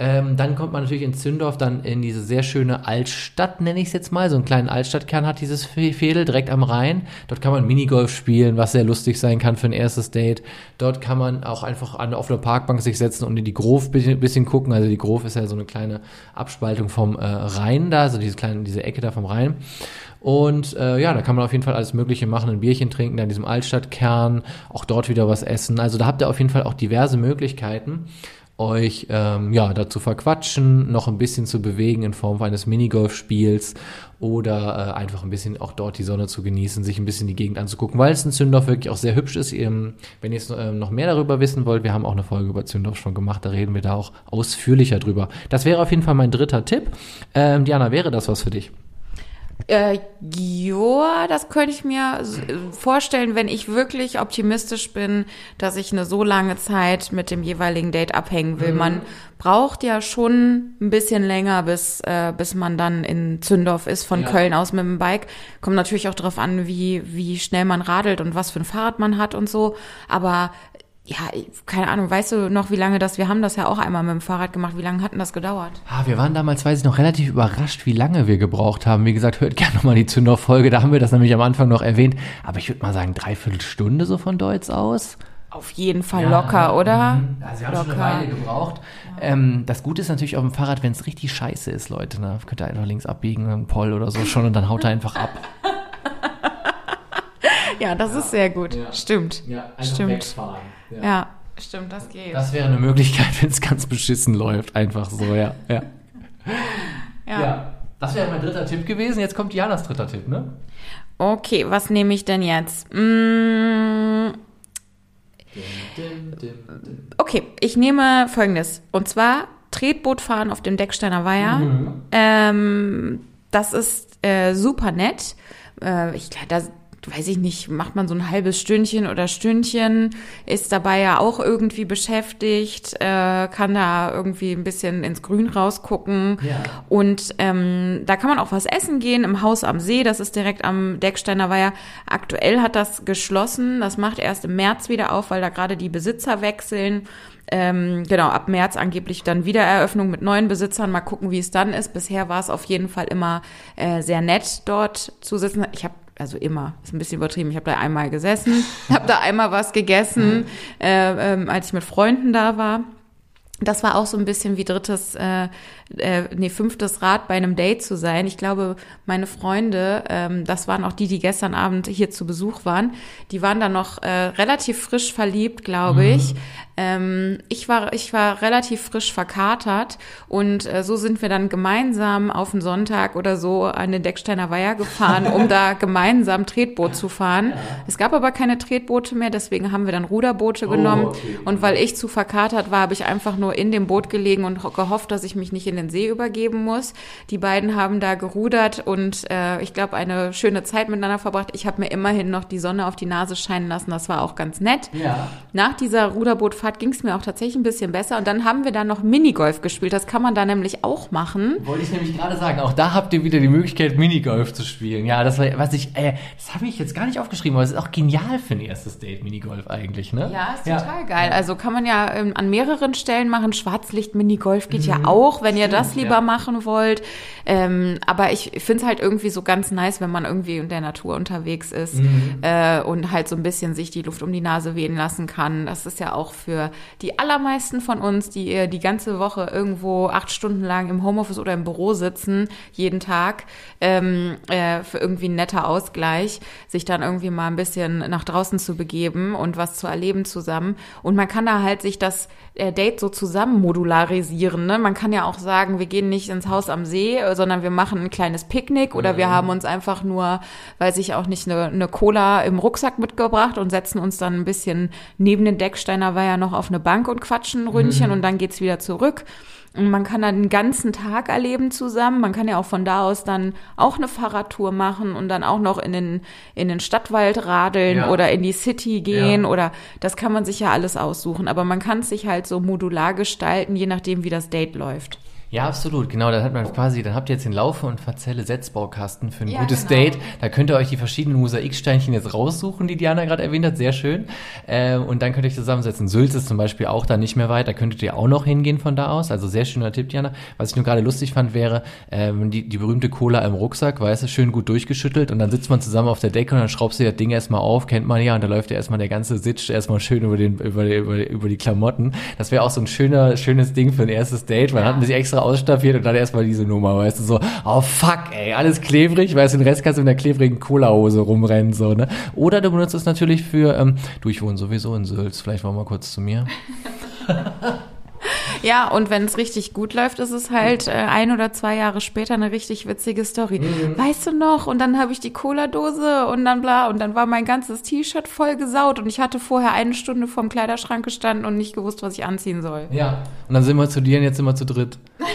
Ähm, dann kommt man natürlich in Zündorf dann in diese sehr schöne Altstadt, nenne ich es jetzt mal. So einen kleinen Altstadtkern hat dieses Fädel direkt am Rhein. Dort kann man Minigolf spielen, was sehr lustig sein kann für ein erstes Date. Dort kann man auch einfach an, auf eine Parkbank sich setzen und in die Grof bisschen, bisschen gucken. Also die Grof ist ja so eine kleine Abspaltung vom äh, Rhein da, also diese kleine, diese Ecke da vom Rhein. Und äh, ja, da kann man auf jeden Fall alles Mögliche machen, ein Bierchen trinken, da in diesem Altstadtkern, auch dort wieder was essen. Also da habt ihr auf jeden Fall auch diverse Möglichkeiten euch ähm, ja dazu verquatschen, noch ein bisschen zu bewegen in Form eines Minigolfspiels oder äh, einfach ein bisschen auch dort die Sonne zu genießen, sich ein bisschen die Gegend anzugucken, weil es in Zündorf wirklich auch sehr hübsch ist. Ähm, wenn ihr ähm, noch mehr darüber wissen wollt, wir haben auch eine Folge über Zündorf schon gemacht, da reden wir da auch ausführlicher drüber. Das wäre auf jeden Fall mein dritter Tipp. Ähm, Diana, wäre das was für dich? Äh, ja, das könnte ich mir vorstellen, wenn ich wirklich optimistisch bin, dass ich eine so lange Zeit mit dem jeweiligen Date abhängen will. Mhm. Man braucht ja schon ein bisschen länger, bis, äh, bis man dann in Zündorf ist, von ja. Köln aus mit dem Bike. Kommt natürlich auch darauf an, wie, wie schnell man radelt und was für ein Fahrrad man hat und so. Aber ja, keine Ahnung, weißt du noch, wie lange das, wir haben das ja auch einmal mit dem Fahrrad gemacht, wie lange hat denn das gedauert? Ah, wir waren damals, weiß ich noch, relativ überrascht, wie lange wir gebraucht haben. Wie gesagt, hört gerne nochmal die Zündorf-Folge, da haben wir das nämlich am Anfang noch erwähnt. Aber ich würde mal sagen, dreiviertel Stunde so von Deutsch aus. Auf jeden Fall ja, locker, oder? Mhm. Also wir haben locker. schon eine Weile gebraucht. Ja. Ähm, das Gute ist natürlich auf dem Fahrrad, wenn es richtig scheiße ist, Leute, ne? Könnt ihr einfach links abbiegen, einen Poll oder so schon und dann haut er einfach ab. ja, das ja. ist sehr gut. Stimmt. Ja, einfach Stimmt. wegfahren. ja. Stimmt, das geht. Das wäre eine Möglichkeit, wenn es ganz beschissen läuft. Einfach so, ja. Ja. ja. ja. Das wäre mein dritter Tipp gewesen. Jetzt kommt Janas dritter Tipp, ne? Okay, was nehme ich denn jetzt? Mmh. Okay, ich nehme folgendes. Und zwar Tretbootfahren auf dem Decksteiner Weiher. Mhm. Ähm, das ist äh, super nett. Äh, ich, da weiß ich nicht, macht man so ein halbes Stündchen oder Stündchen, ist dabei ja auch irgendwie beschäftigt, äh, kann da irgendwie ein bisschen ins Grün rausgucken. Ja. Und ähm, da kann man auch was essen gehen im Haus am See, das ist direkt am Decksteiner Weiher. Aktuell hat das geschlossen, das macht erst im März wieder auf, weil da gerade die Besitzer wechseln. Ähm, genau, ab März angeblich dann Wiedereröffnung mit neuen Besitzern. Mal gucken, wie es dann ist. Bisher war es auf jeden Fall immer äh, sehr nett, dort zu sitzen. Ich habe also immer, ist ein bisschen übertrieben. Ich habe da einmal gesessen, habe da einmal was gegessen, äh, ähm, als ich mit Freunden da war. Das war auch so ein bisschen wie drittes äh, äh, nee, fünftes Rad bei einem Date zu sein. Ich glaube, meine Freunde, ähm, das waren auch die, die gestern Abend hier zu Besuch waren, die waren dann noch äh, relativ frisch verliebt, glaube mhm. ich. Ähm, ich war, ich war relativ frisch verkatert und äh, so sind wir dann gemeinsam auf den Sonntag oder so an den Decksteiner Weiher gefahren, um da gemeinsam Tretboot zu fahren. Es gab aber keine Tretboote mehr, deswegen haben wir dann Ruderboote oh, genommen. Okay. Und weil ich zu verkatert war, habe ich einfach nur in dem Boot gelegen und gehofft, dass ich mich nicht in den See übergeben muss. Die beiden haben da gerudert und äh, ich glaube, eine schöne Zeit miteinander verbracht. Ich habe mir immerhin noch die Sonne auf die Nase scheinen lassen. Das war auch ganz nett. Ja. Nach dieser Ruderbootfahrt ging es mir auch tatsächlich ein bisschen besser. Und dann haben wir da noch Minigolf gespielt. Das kann man da nämlich auch machen. Wollte ich nämlich gerade sagen. Auch da habt ihr wieder die Möglichkeit, Minigolf zu spielen. Ja, das war, was ich, äh, das habe ich jetzt gar nicht aufgeschrieben, aber es ist auch genial für ein erstes Date, Minigolf eigentlich, ne? Ja, ist total geil. Also kann man ja ähm, an mehreren Stellen machen. Schwarzlicht-Minigolf geht mhm. ja auch, wenn ihr das lieber ja. machen wollt. Ähm, aber ich finde es halt irgendwie so ganz nice, wenn man irgendwie in der Natur unterwegs ist mhm. äh, und halt so ein bisschen sich die Luft um die Nase wehen lassen kann. Das ist ja auch für die allermeisten von uns, die äh, die ganze Woche irgendwo acht Stunden lang im Homeoffice oder im Büro sitzen, jeden Tag, ähm, äh, für irgendwie ein netter Ausgleich, sich dann irgendwie mal ein bisschen nach draußen zu begeben und was zu erleben zusammen. Und man kann da halt sich das äh, Date so zusammen modularisieren. Ne? Man kann ja auch sagen, wir gehen nicht ins Haus am See, äh, sondern wir machen ein kleines Picknick oder mhm. wir haben uns einfach nur, weiß ich auch nicht, eine, eine Cola im Rucksack mitgebracht und setzen uns dann ein bisschen neben den Decksteiner Weiher noch auf eine Bank und quatschen ein Ründchen mhm. und dann geht's wieder zurück. Und man kann dann den ganzen Tag erleben zusammen. Man kann ja auch von da aus dann auch eine Fahrradtour machen und dann auch noch in den, in den Stadtwald radeln ja. oder in die City gehen ja. oder das kann man sich ja alles aussuchen. Aber man kann es sich halt so modular gestalten, je nachdem, wie das Date läuft. Ja, absolut, genau. Dann hat man quasi, dann habt ihr jetzt den Laufe und Verzelle Setzbaukasten für ein ja, gutes genau. Date. Da könnt ihr euch die verschiedenen Mosaiksteinchen jetzt raussuchen, die Diana gerade erwähnt hat. Sehr schön. Ähm, und dann könnt ihr euch zusammensetzen. Sülz ist zum Beispiel auch da nicht mehr weit. Da könntet ihr auch noch hingehen von da aus. Also sehr schöner Tipp, Diana. Was ich nur gerade lustig fand, wäre ähm, die, die berühmte Cola im Rucksack, weißt du, schön gut durchgeschüttelt. Und dann sitzt man zusammen auf der Decke und dann schraubst du das Ding erstmal auf, kennt man ja. Und da läuft ja erstmal der ganze Sitz erstmal schön über, den, über, über, über die Klamotten. Das wäre auch so ein schöner, schönes Ding für ein erstes Date. Man ja. hat sich extra ausstaffiert und dann erstmal diese Nummer, weißt du, so, oh fuck, ey, alles klebrig, weißt du, den Rest kannst du in der klebrigen Cola-Hose rumrennen, so, ne? Oder du benutzt es natürlich für, ähm, du, ich wohne sowieso in Sülz, vielleicht wir mal kurz zu mir. Ja, und wenn es richtig gut läuft, ist es halt äh, ein oder zwei Jahre später eine richtig witzige Story. Mhm. Weißt du noch? Und dann habe ich die Cola-Dose und dann bla und dann war mein ganzes T-Shirt voll gesaut und ich hatte vorher eine Stunde vorm Kleiderschrank gestanden und nicht gewusst, was ich anziehen soll. Ja, und dann sind wir zu dir und jetzt sind wir zu dritt.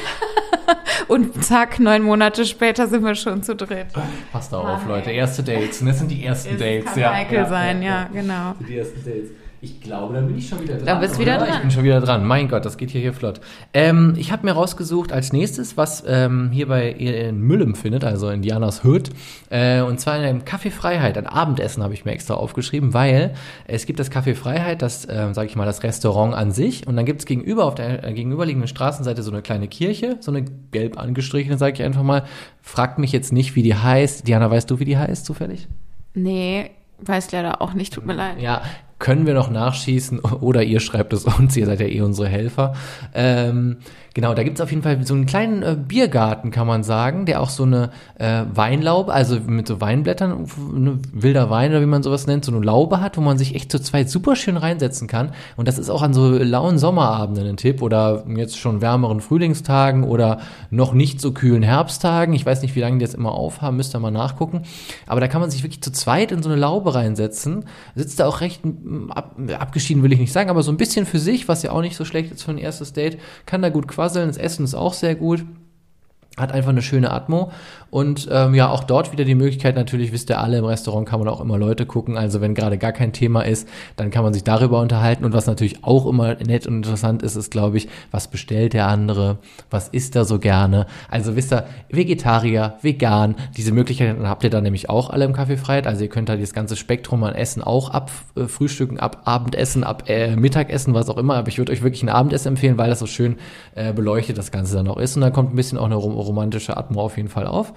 Und zack, neun Monate später sind wir schon zu dritt. Passt auch auf, Leute. Erste Dates. Und das sind die ersten es Dates. Kann ja. Michael ja, sein, ja, ja, genau. Die ersten Dates. Ich glaube, da bin ich schon wieder dran. Da bist du wieder dran. Ich bin schon wieder dran. Mein Gott, das geht hier, hier flott. Ähm, ich habe mir rausgesucht als nächstes, was ähm, hier bei in Müllem findet, also in Dianas Hüt. Äh, und zwar in einem Café Freiheit. Ein Abendessen habe ich mir extra aufgeschrieben, weil es gibt das Café Freiheit, das, äh, sage ich mal, das Restaurant an sich. Und dann gibt es gegenüber auf der äh, gegenüberliegenden Straßenseite so eine kleine Kirche, so eine gelb angestrichene, sage ich einfach mal. Fragt mich jetzt nicht, wie die heißt. Diana, weißt du, wie die heißt, zufällig? Nee, weiß leider auch nicht, tut mir leid. Ja, können wir noch nachschießen oder ihr schreibt es uns, ihr seid ja eh unsere Helfer. Ähm, Genau, da gibt's auf jeden Fall so einen kleinen äh, Biergarten, kann man sagen, der auch so eine äh, Weinlaube, also mit so Weinblättern, ne, wilder Wein oder wie man sowas nennt, so eine Laube hat, wo man sich echt zu zweit super schön reinsetzen kann. Und das ist auch an so lauen Sommerabenden ein Tipp oder jetzt schon wärmeren Frühlingstagen oder noch nicht so kühlen Herbsttagen. Ich weiß nicht, wie lange die jetzt immer aufhaben, müsst ihr mal nachgucken. Aber da kann man sich wirklich zu zweit in so eine Laube reinsetzen. Sitzt da auch recht ab, abgeschieden, will ich nicht sagen, aber so ein bisschen für sich, was ja auch nicht so schlecht ist für ein erstes Date, kann da gut quasi quasseln. Das Essen ist auch sehr gut. hat einfach eine schöne Atmo und ähm, ja, auch dort wieder die Möglichkeit, natürlich wisst ihr alle, im Restaurant kann man auch immer Leute gucken, also wenn gerade gar kein Thema ist, dann kann man sich darüber unterhalten. Und was natürlich auch immer nett und interessant ist, ist glaube ich, was bestellt der andere, was isst er so gerne, also wisst ihr, Vegetarier, Vegan, diese Möglichkeiten habt ihr dann nämlich auch alle im Kaffeefreiheit, also ihr könnt da dieses ganze Spektrum an Essen auch ab äh, Frühstücken, ab Abendessen, ab äh, Mittagessen, was auch immer, aber ich würde euch wirklich ein Abendessen empfehlen, weil das so schön äh, beleuchtet das Ganze dann auch ist. Und dann kommt ein bisschen auch eine romantische Atmo auf jeden Fall auf.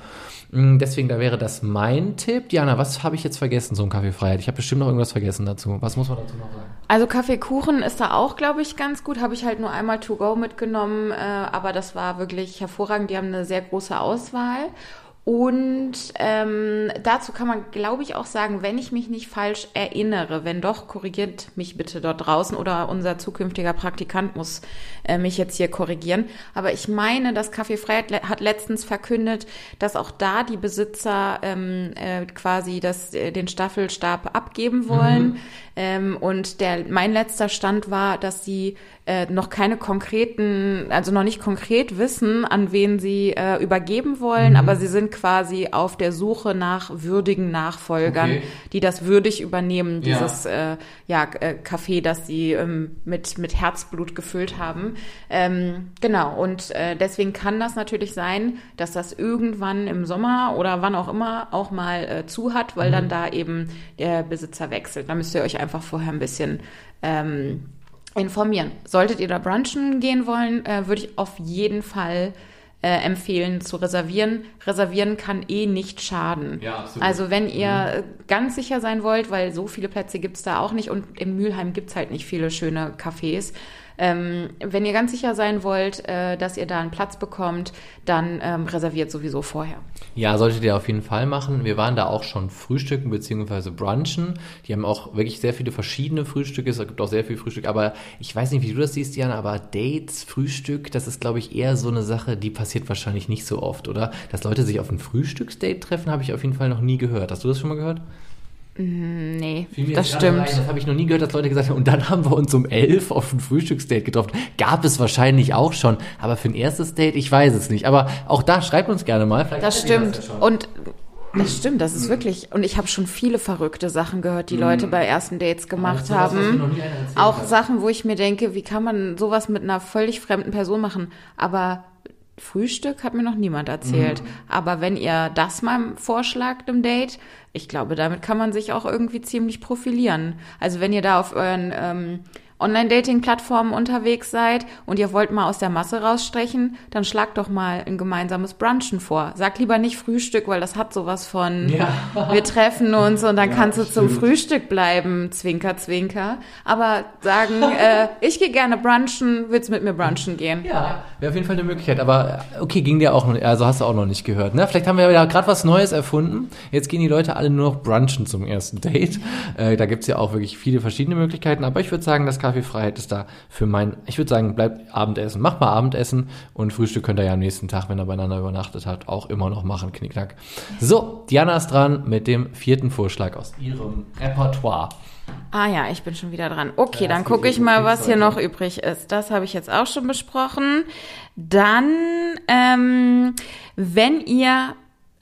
Mm, deswegen, da wäre das mein Tipp. Diana, was habe ich jetzt vergessen, so ein Kaffeefreiheit? Ich habe bestimmt noch irgendwas vergessen dazu. Was muss man dazu noch sagen? Also Kaffeekuchen ist da auch, glaube ich, ganz gut. Habe ich halt nur einmal to go mitgenommen, äh, aber das war wirklich hervorragend. Die haben eine sehr große Auswahl. Und ähm, dazu kann man, glaube ich, auch sagen, wenn ich mich nicht falsch erinnere, wenn doch, korrigiert mich bitte dort draußen oder unser zukünftiger Praktikant muss äh, mich jetzt hier korrigieren. Aber ich meine, das Café Freiheit hat letztens verkündet, dass auch da die Besitzer ähm, äh, quasi das, äh, den Staffelstab abgeben wollen. Mhm. Ähm, und der, mein letzter Stand war, dass sie äh, noch keine konkreten, also noch nicht konkret wissen, an wen sie äh, übergeben wollen, mhm. aber sie sind quasi auf der Suche nach würdigen Nachfolgern, okay. die das würdig übernehmen, dieses ja. äh, ja, äh, Café, das sie ähm, mit, mit Herzblut gefüllt haben. Ähm, genau, und äh, deswegen kann das natürlich sein, dass das irgendwann im Sommer oder wann auch immer auch mal äh, zu hat, weil mhm. dann da eben der Besitzer wechselt. Da müsst ihr euch einfach vorher ein bisschen ähm, informieren. Solltet ihr da brunchen gehen wollen, äh, würde ich auf jeden Fall äh, empfehlen zu reservieren. Reservieren kann eh nicht schaden. Ja, also wenn ihr mhm. ganz sicher sein wollt, weil so viele Plätze gibt es da auch nicht und im Mülheim gibt es halt nicht viele schöne Cafés, ähm, wenn ihr ganz sicher sein wollt, äh, dass ihr da einen Platz bekommt, dann ähm, reserviert sowieso vorher. Ja, solltet ihr auf jeden Fall machen. Wir waren da auch schon frühstücken bzw. brunchen. Die haben auch wirklich sehr viele verschiedene Frühstücke. Es gibt auch sehr viel Frühstück. Aber ich weiß nicht, wie du das siehst, Jan, aber Dates, Frühstück, das ist, glaube ich, eher so eine Sache, die passiert wahrscheinlich nicht so oft, oder? Dass Leute sich auf ein Frühstücksdate treffen, habe ich auf jeden Fall noch nie gehört. Hast du das schon mal gehört? Mm, nee, das stimmt. Rein. Das habe ich noch nie gehört, dass Leute gesagt haben, und dann haben wir uns um elf auf ein Frühstücksdate getroffen. Gab es wahrscheinlich auch schon, aber für ein erstes Date, ich weiß es nicht. Aber auch da schreibt uns gerne mal. Vielleicht das stimmt. Das ja und das stimmt, das ist wirklich. Und ich habe schon viele verrückte Sachen gehört, die Leute mm. bei ersten Dates gemacht haben. Auch Sachen, wo ich mir denke, wie kann man sowas mit einer völlig fremden Person machen? Aber Frühstück hat mir noch niemand erzählt. Mhm. Aber wenn ihr das mal vorschlagt im Date, ich glaube, damit kann man sich auch irgendwie ziemlich profilieren. Also wenn ihr da auf euren ähm, Online-Dating-Plattformen unterwegs seid und ihr wollt mal aus der Masse rausstechen, dann schlagt doch mal ein gemeinsames Brunchen vor. Sag lieber nicht Frühstück, weil das hat sowas von ja. wir treffen uns und dann ja, kannst du stimmt. zum Frühstück bleiben, zwinker, zwinker. Aber sagen, äh, ich gehe gerne brunchen, willst mit mir brunchen gehen? Ja, wäre auf jeden Fall eine Möglichkeit. Aber äh, okay, ging dir auch noch, also hast du auch noch nicht gehört. Ne? Vielleicht haben wir ja gerade was Neues erfunden. Jetzt gehen die Leute alle nur noch brunchen zum ersten Date. Äh, da gibt's ja auch wirklich viele verschiedene Möglichkeiten. Aber ich würde sagen, das kann Kaffeefreiheit ist da für mein, ich würde sagen, bleibt Abendessen. Macht mal Abendessen und Frühstück könnt ihr ja am nächsten Tag, wenn ihr beieinander übernachtet habt, auch immer noch machen, knickknack. So, Diana ist dran mit dem vierten Vorschlag aus ihrem Repertoire. Ah ja, ich bin schon wieder dran. Okay, ja, dann gucke ich mal, was hier noch übrig ist. Das habe ich jetzt auch schon besprochen. Dann, ähm, wenn ihr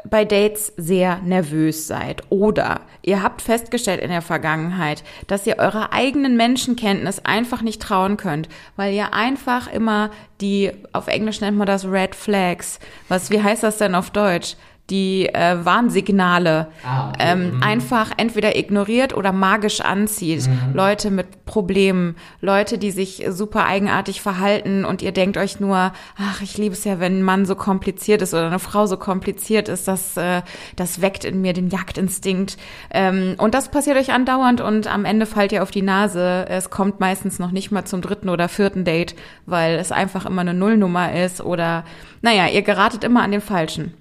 bei Dates sehr nervös seid oder ihr habt festgestellt in der Vergangenheit, dass ihr eurer eigenen Menschenkenntnis einfach nicht trauen könnt, weil ihr einfach immer die, auf Englisch nennt man das Red Flags, was, wie heißt das denn auf Deutsch? Die äh, Warnsignale ah, okay. ähm, mhm. einfach entweder ignoriert oder magisch anzieht. Mhm. Leute mit Problemen, Leute, die sich super eigenartig verhalten und ihr denkt euch nur, ach, ich liebe es ja, wenn ein Mann so kompliziert ist oder eine Frau so kompliziert ist, das, äh, das weckt in mir den Jagdinstinkt. Ähm, und das passiert euch andauernd und am Ende fallt ihr auf die Nase. Es kommt meistens noch nicht mal zum dritten oder vierten Date, weil es einfach immer eine Nullnummer ist oder, naja, ihr geratet immer an den Falschen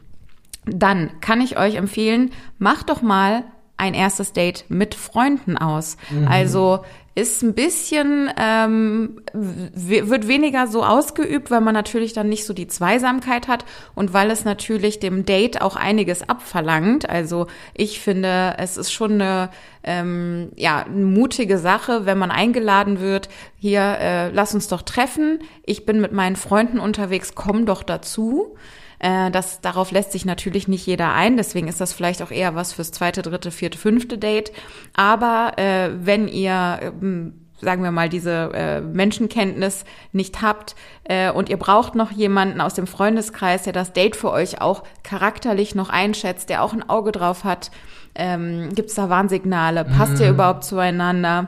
dann kann ich euch empfehlen, macht doch mal ein erstes Date mit Freunden aus. Mhm. Also ist ein bisschen, ähm, wird weniger so ausgeübt, weil man natürlich dann nicht so die Zweisamkeit hat und weil es natürlich dem Date auch einiges abverlangt. Also ich finde, es ist schon eine, ähm, ja, eine mutige Sache, wenn man eingeladen wird, hier, äh, lass uns doch treffen, ich bin mit meinen Freunden unterwegs, komm doch dazu. Äh, das, darauf lässt sich natürlich nicht jeder ein, deswegen ist das vielleicht auch eher was fürs zweite, dritte, vierte, fünfte Date. Aber äh, wenn ihr ähm, sagen wir mal, diese äh, Menschenkenntnis nicht habt äh, und ihr braucht noch jemanden aus dem Freundeskreis, der das Date für euch auch charakterlich noch einschätzt, der auch ein Auge drauf hat, ähm, gibt es da Warnsignale, passt mhm. ihr überhaupt zueinander?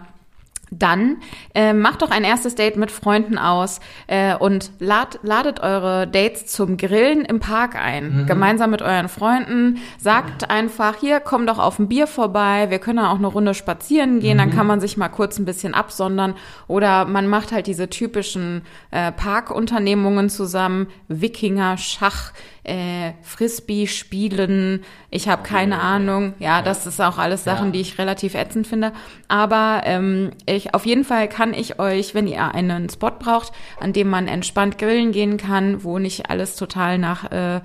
Dann äh, macht doch ein erstes Date mit Freunden aus äh, und lad, ladet eure Dates zum Grillen im Park ein. Mhm. Gemeinsam mit euren Freunden. Sagt einfach, hier, komm doch auf ein Bier vorbei. Wir können auch eine Runde spazieren gehen. Mhm. Dann kann man sich mal kurz ein bisschen absondern. Oder man macht halt diese typischen äh, Parkunternehmungen zusammen. Wikinger, Schach, äh, Frisbee spielen. Ich habe keine Ahnung. Ja, das ist auch alles Sachen, die ich relativ ätzend finde. Aber ähm, ich auf jeden Fall kann ich euch, wenn ihr einen Spot braucht, an dem man entspannt grillen gehen kann, wo nicht alles total nach äh,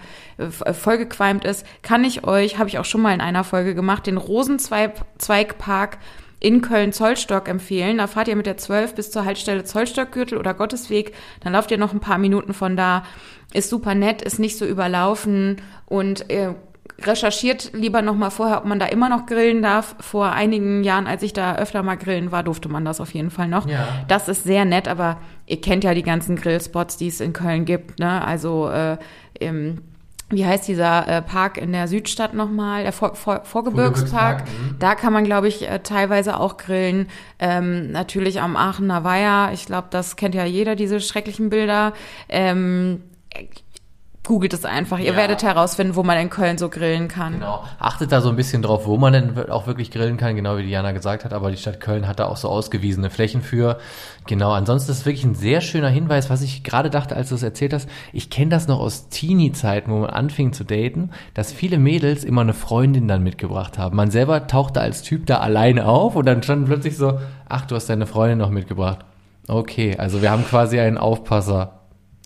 vollgequalmt ist, kann ich euch, habe ich auch schon mal in einer Folge gemacht, den Rosenzweigpark in Köln-Zollstock empfehlen. Da fahrt ihr mit der 12 bis zur Haltestelle Zollstockgürtel oder Gottesweg. Dann lauft ihr noch ein paar Minuten von da ist super nett, ist nicht so überlaufen und äh, recherchiert lieber noch mal vorher, ob man da immer noch grillen darf. Vor einigen Jahren, als ich da öfter mal grillen war, durfte man das auf jeden Fall noch. Ja. Das ist sehr nett, aber ihr kennt ja die ganzen Grillspots, die es in Köln gibt. Ne? Also äh, im wie heißt dieser äh, Park in der Südstadt nochmal, der Vor Vor Vorgebirgspark. Mhm. Da kann man, glaube ich, äh, teilweise auch grillen. Ähm, natürlich am Aachener Weiher. Ich glaube, das kennt ja jeder, diese schrecklichen Bilder. Ähm, googelt es einfach. Ihr ja. werdet herausfinden, wo man in Köln so grillen kann. Genau. Achtet da so ein bisschen drauf, wo man denn auch wirklich grillen kann, genau wie Diana gesagt hat. Aber die Stadt Köln hat da auch so ausgewiesene Flächen für. Genau. Ansonsten ist es wirklich ein sehr schöner Hinweis, was ich gerade dachte, als du es erzählt hast. Ich kenne das noch aus Teenie-Zeiten, wo man anfing zu daten, dass viele Mädels immer eine Freundin dann mitgebracht haben. Man selber tauchte als Typ da alleine auf und dann stand plötzlich so, ach, du hast deine Freundin noch mitgebracht. Okay, also wir haben quasi einen Aufpasser.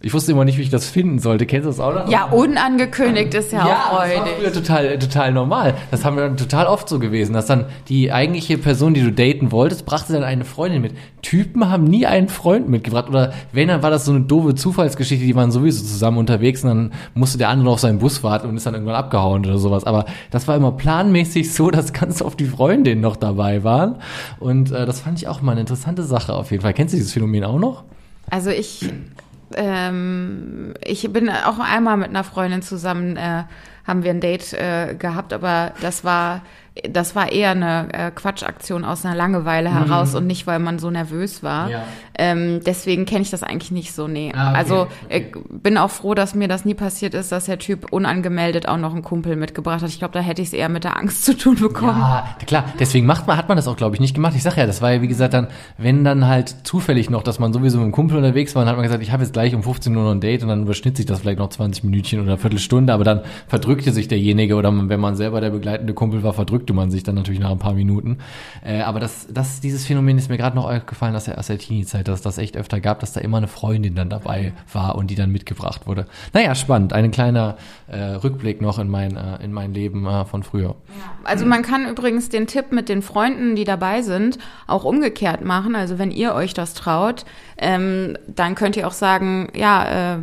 Ich wusste immer nicht, wie ich das finden sollte. Kennst du das auch noch? Ja, unangekündigt ist ja, ja auch freudig. Das war total, total normal. Das haben wir dann total oft so gewesen, dass dann die eigentliche Person, die du daten wolltest, brachte dann eine Freundin mit. Typen haben nie einen Freund mitgebracht. Oder wenn, dann war das so eine doofe Zufallsgeschichte, die waren sowieso zusammen unterwegs und dann musste der andere auf seinen Bus warten und ist dann irgendwann abgehauen oder sowas. Aber das war immer planmäßig so, dass ganz oft die Freundinnen noch dabei waren. Und äh, das fand ich auch mal eine interessante Sache auf jeden Fall. Kennst du dieses Phänomen auch noch? Also ich ähm, ich bin auch einmal mit einer Freundin zusammen, äh, haben wir ein Date äh, gehabt, aber das war das war eher eine äh, Quatschaktion aus einer Langeweile mhm. heraus und nicht, weil man so nervös war. Ja. Ähm, deswegen kenne ich das eigentlich nicht so, nee. Ah, okay. Also okay. ich bin auch froh, dass mir das nie passiert ist, dass der Typ unangemeldet auch noch einen Kumpel mitgebracht hat. Ich glaube, da hätte ich es eher mit der Angst zu tun bekommen. Ja, klar. Deswegen macht man, hat man das auch, glaube ich, nicht gemacht. Ich sage ja, das war ja, wie gesagt, dann, wenn dann halt zufällig noch, dass man sowieso mit einem Kumpel unterwegs war, dann hat man gesagt, ich habe jetzt gleich um 15 Uhr noch ein Date und dann überschnitt sich das vielleicht noch 20 Minütchen oder eine Viertelstunde, aber dann verdrückte sich derjenige oder wenn man selber der begleitende Kumpel war, verdrückt drückte man sich dann natürlich nach ein paar Minuten. Äh, aber das, das, dieses Phänomen ist mir gerade noch aufgefallen, dass er aus der Teenie-Zeit, dass das echt öfter gab, dass da immer eine Freundin dann dabei war und die dann mitgebracht wurde. Naja, spannend. Ein kleiner äh, Rückblick noch in mein, äh, in mein Leben äh, von früher. Also man kann übrigens den Tipp mit den Freunden, die dabei sind, auch umgekehrt machen. Also wenn ihr euch das traut, ähm, dann könnt ihr auch sagen, ja, äh,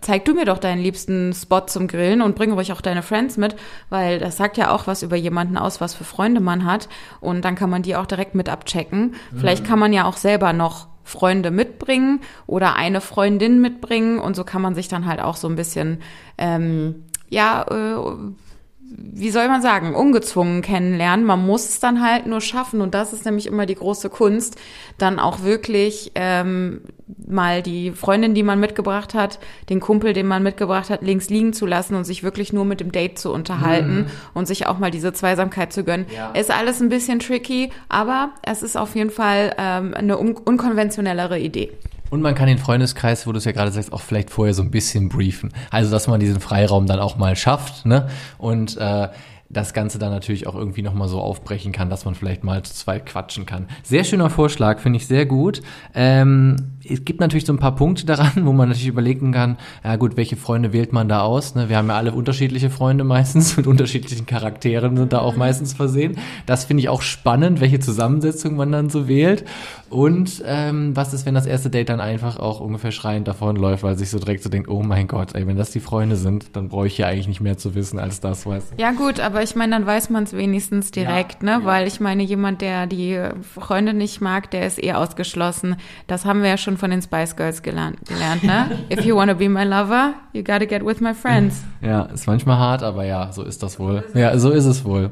zeig du mir doch deinen liebsten Spot zum Grillen und bring ruhig auch deine Friends mit, weil das sagt ja auch was über jemanden aus, was für Freunde man hat. Und dann kann man die auch direkt mit abchecken. Mhm. Vielleicht kann man ja auch selber noch Freunde mitbringen oder eine Freundin mitbringen und so kann man sich dann halt auch so ein bisschen ähm, ja äh, wie soll man sagen, ungezwungen kennenlernen. Man muss es dann halt nur schaffen und das ist nämlich immer die große Kunst, dann auch wirklich ähm, mal die Freundin, die man mitgebracht hat, den Kumpel, den man mitgebracht hat, links liegen zu lassen und sich wirklich nur mit dem Date zu unterhalten mhm. und sich auch mal diese Zweisamkeit zu gönnen. Ja. Ist alles ein bisschen tricky, aber es ist auf jeden Fall ähm, eine un unkonventionellere Idee. Und man kann den Freundeskreis, wo du es ja gerade sagst, auch vielleicht vorher so ein bisschen briefen. Also, dass man diesen Freiraum dann auch mal schafft, ne? Und äh, das Ganze dann natürlich auch irgendwie nochmal so aufbrechen kann, dass man vielleicht mal zu zweit quatschen kann. Sehr schöner Vorschlag, finde ich sehr gut. Ähm, es gibt natürlich so ein paar Punkte daran, wo man natürlich überlegen kann, ja gut, welche Freunde wählt man da aus? Ne? Wir haben ja alle unterschiedliche Freunde meistens, mit unterschiedlichen Charakteren sind da auch meistens versehen. Das finde ich auch spannend, welche Zusammensetzung man dann so wählt. Und ähm, was ist, wenn das erste Date dann einfach auch ungefähr schreiend davonläuft, weil sich so direkt so denkt, oh mein Gott, ey, wenn das die Freunde sind, dann brauche ich ja eigentlich nicht mehr zu wissen als das, weißt du. Ja gut, aber ich meine, dann weiß man es wenigstens direkt, ja, ne? Ja. Weil ich meine, jemand, der die Freunde nicht mag, der ist eh ausgeschlossen. Das haben wir ja schon von den Spice Girls gelernt, gelernt ne? If you wanna be my lover, you gotta get with my friends. Ja, ist manchmal hart, aber ja, so ist das wohl. Ja, so ist es wohl.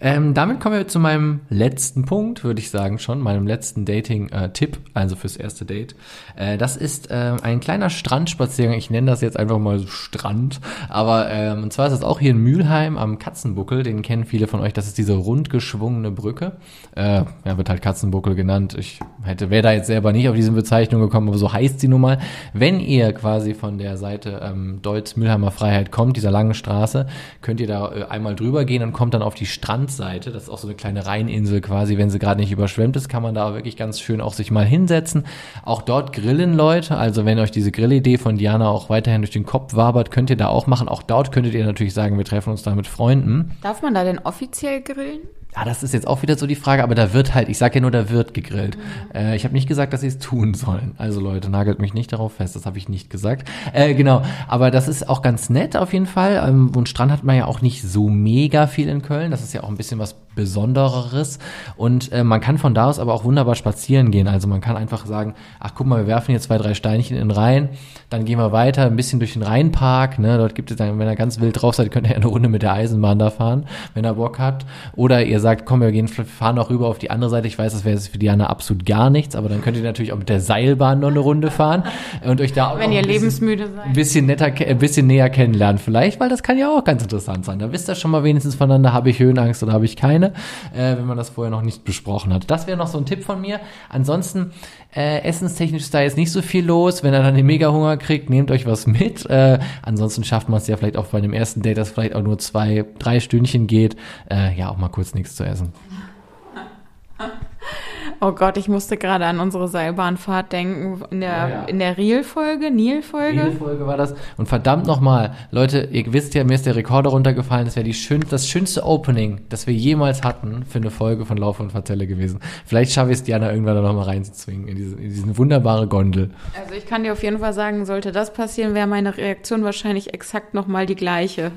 Ähm, damit kommen wir zu meinem letzten Punkt, würde ich sagen schon, meinem letzten Dating-Tipp, äh, also fürs erste Date. Äh, das ist äh, ein kleiner Strandspaziergang. Ich nenne das jetzt einfach mal so Strand. Aber ähm, und zwar ist das auch hier in Mülheim am Katzenbuckel. Den kennen viele von euch. Das ist diese rundgeschwungene Brücke. Äh, ja, wird halt Katzenbuckel genannt. Ich hätte, wäre da jetzt selber nicht auf diese Bezeichnung gekommen, aber so heißt sie nun mal. Wenn ihr quasi von der Seite ähm, Deutz-Mülheimer Freiheit kommt, dieser langen Straße, könnt ihr da äh, einmal drüber gehen und kommt dann auf die Strandseite. Das ist auch so eine kleine Rheininsel quasi. Wenn sie gerade nicht überschwemmt ist, kann man da wirklich ganz schön auch sich mal hinsetzen. Auch dort grillen Leute. Also wenn euch diese Grillidee von Diana auch weiterhin durch den Kopf wabert, könnt ihr da auch machen. Auch dort könntet ihr natürlich sagen, wir treffen uns da mit Freunden. Darf man da denn offiziell grillen? Ja, das ist jetzt auch wieder so die Frage, aber da wird halt, ich sage ja nur, da wird gegrillt. Mhm. Äh, ich habe nicht gesagt, dass sie es tun sollen. Also Leute, nagelt mich nicht darauf fest, das habe ich nicht gesagt. Äh, genau, aber das ist auch ganz nett auf jeden Fall. Ähm, und Strand hat man ja auch nicht so mega viel in Köln. Das ist ja auch ein bisschen was Besondereres. Und äh, man kann von da aus aber auch wunderbar spazieren gehen. Also man kann einfach sagen, ach guck mal, wir werfen hier zwei, drei Steinchen in den Rhein, dann gehen wir weiter, ein bisschen durch den Rheinpark. Ne? Dort gibt es dann, wenn ihr ganz wild drauf seid, könnt ihr eine Runde mit der Eisenbahn da fahren, wenn ihr Bock habt. Oder ihr sagt, komm, wir gehen, fahren auch rüber auf die andere Seite. Ich weiß, das wäre jetzt für Diana absolut gar nichts, aber dann könnt ihr natürlich auch mit der Seilbahn noch eine Runde fahren und euch da auch Wenn ihr ein lebensmüde seid. Ein bisschen netter, ein bisschen näher kennenlernen vielleicht, weil das kann ja auch ganz interessant sein. Da wisst ihr schon mal wenigstens voneinander, habe ich Höhenangst oder habe ich keine, äh, wenn man das vorher noch nicht besprochen hat. Das wäre noch so ein Tipp von mir. Ansonsten, äh, essenstechnisch ist da jetzt nicht so viel los. Wenn ihr dann den Mega-Hunger kriegt, nehmt euch was mit. Äh, ansonsten schafft man es ja vielleicht auch bei dem ersten Date, dass vielleicht auch nur zwei, drei Stündchen geht. Äh, ja, auch mal kurz nichts zu essen. Oh Gott, ich musste gerade an unsere Seilbahnfahrt denken. In der, ja, ja. In der Reel-Folge, Nil-Folge. Nil-Folge war das. Und verdammt nochmal, Leute, ihr wisst ja, mir ist der Rekorder runtergefallen. Das wäre schön, das schönste Opening, das wir jemals hatten für eine Folge von Lauf und Verzelle gewesen. Vielleicht schaffe ich es, Diana irgendwann da nochmal reinzuzwingen in diese, in diese wunderbare Gondel. Also ich kann dir auf jeden Fall sagen, sollte das passieren, wäre meine Reaktion wahrscheinlich exakt nochmal die gleiche.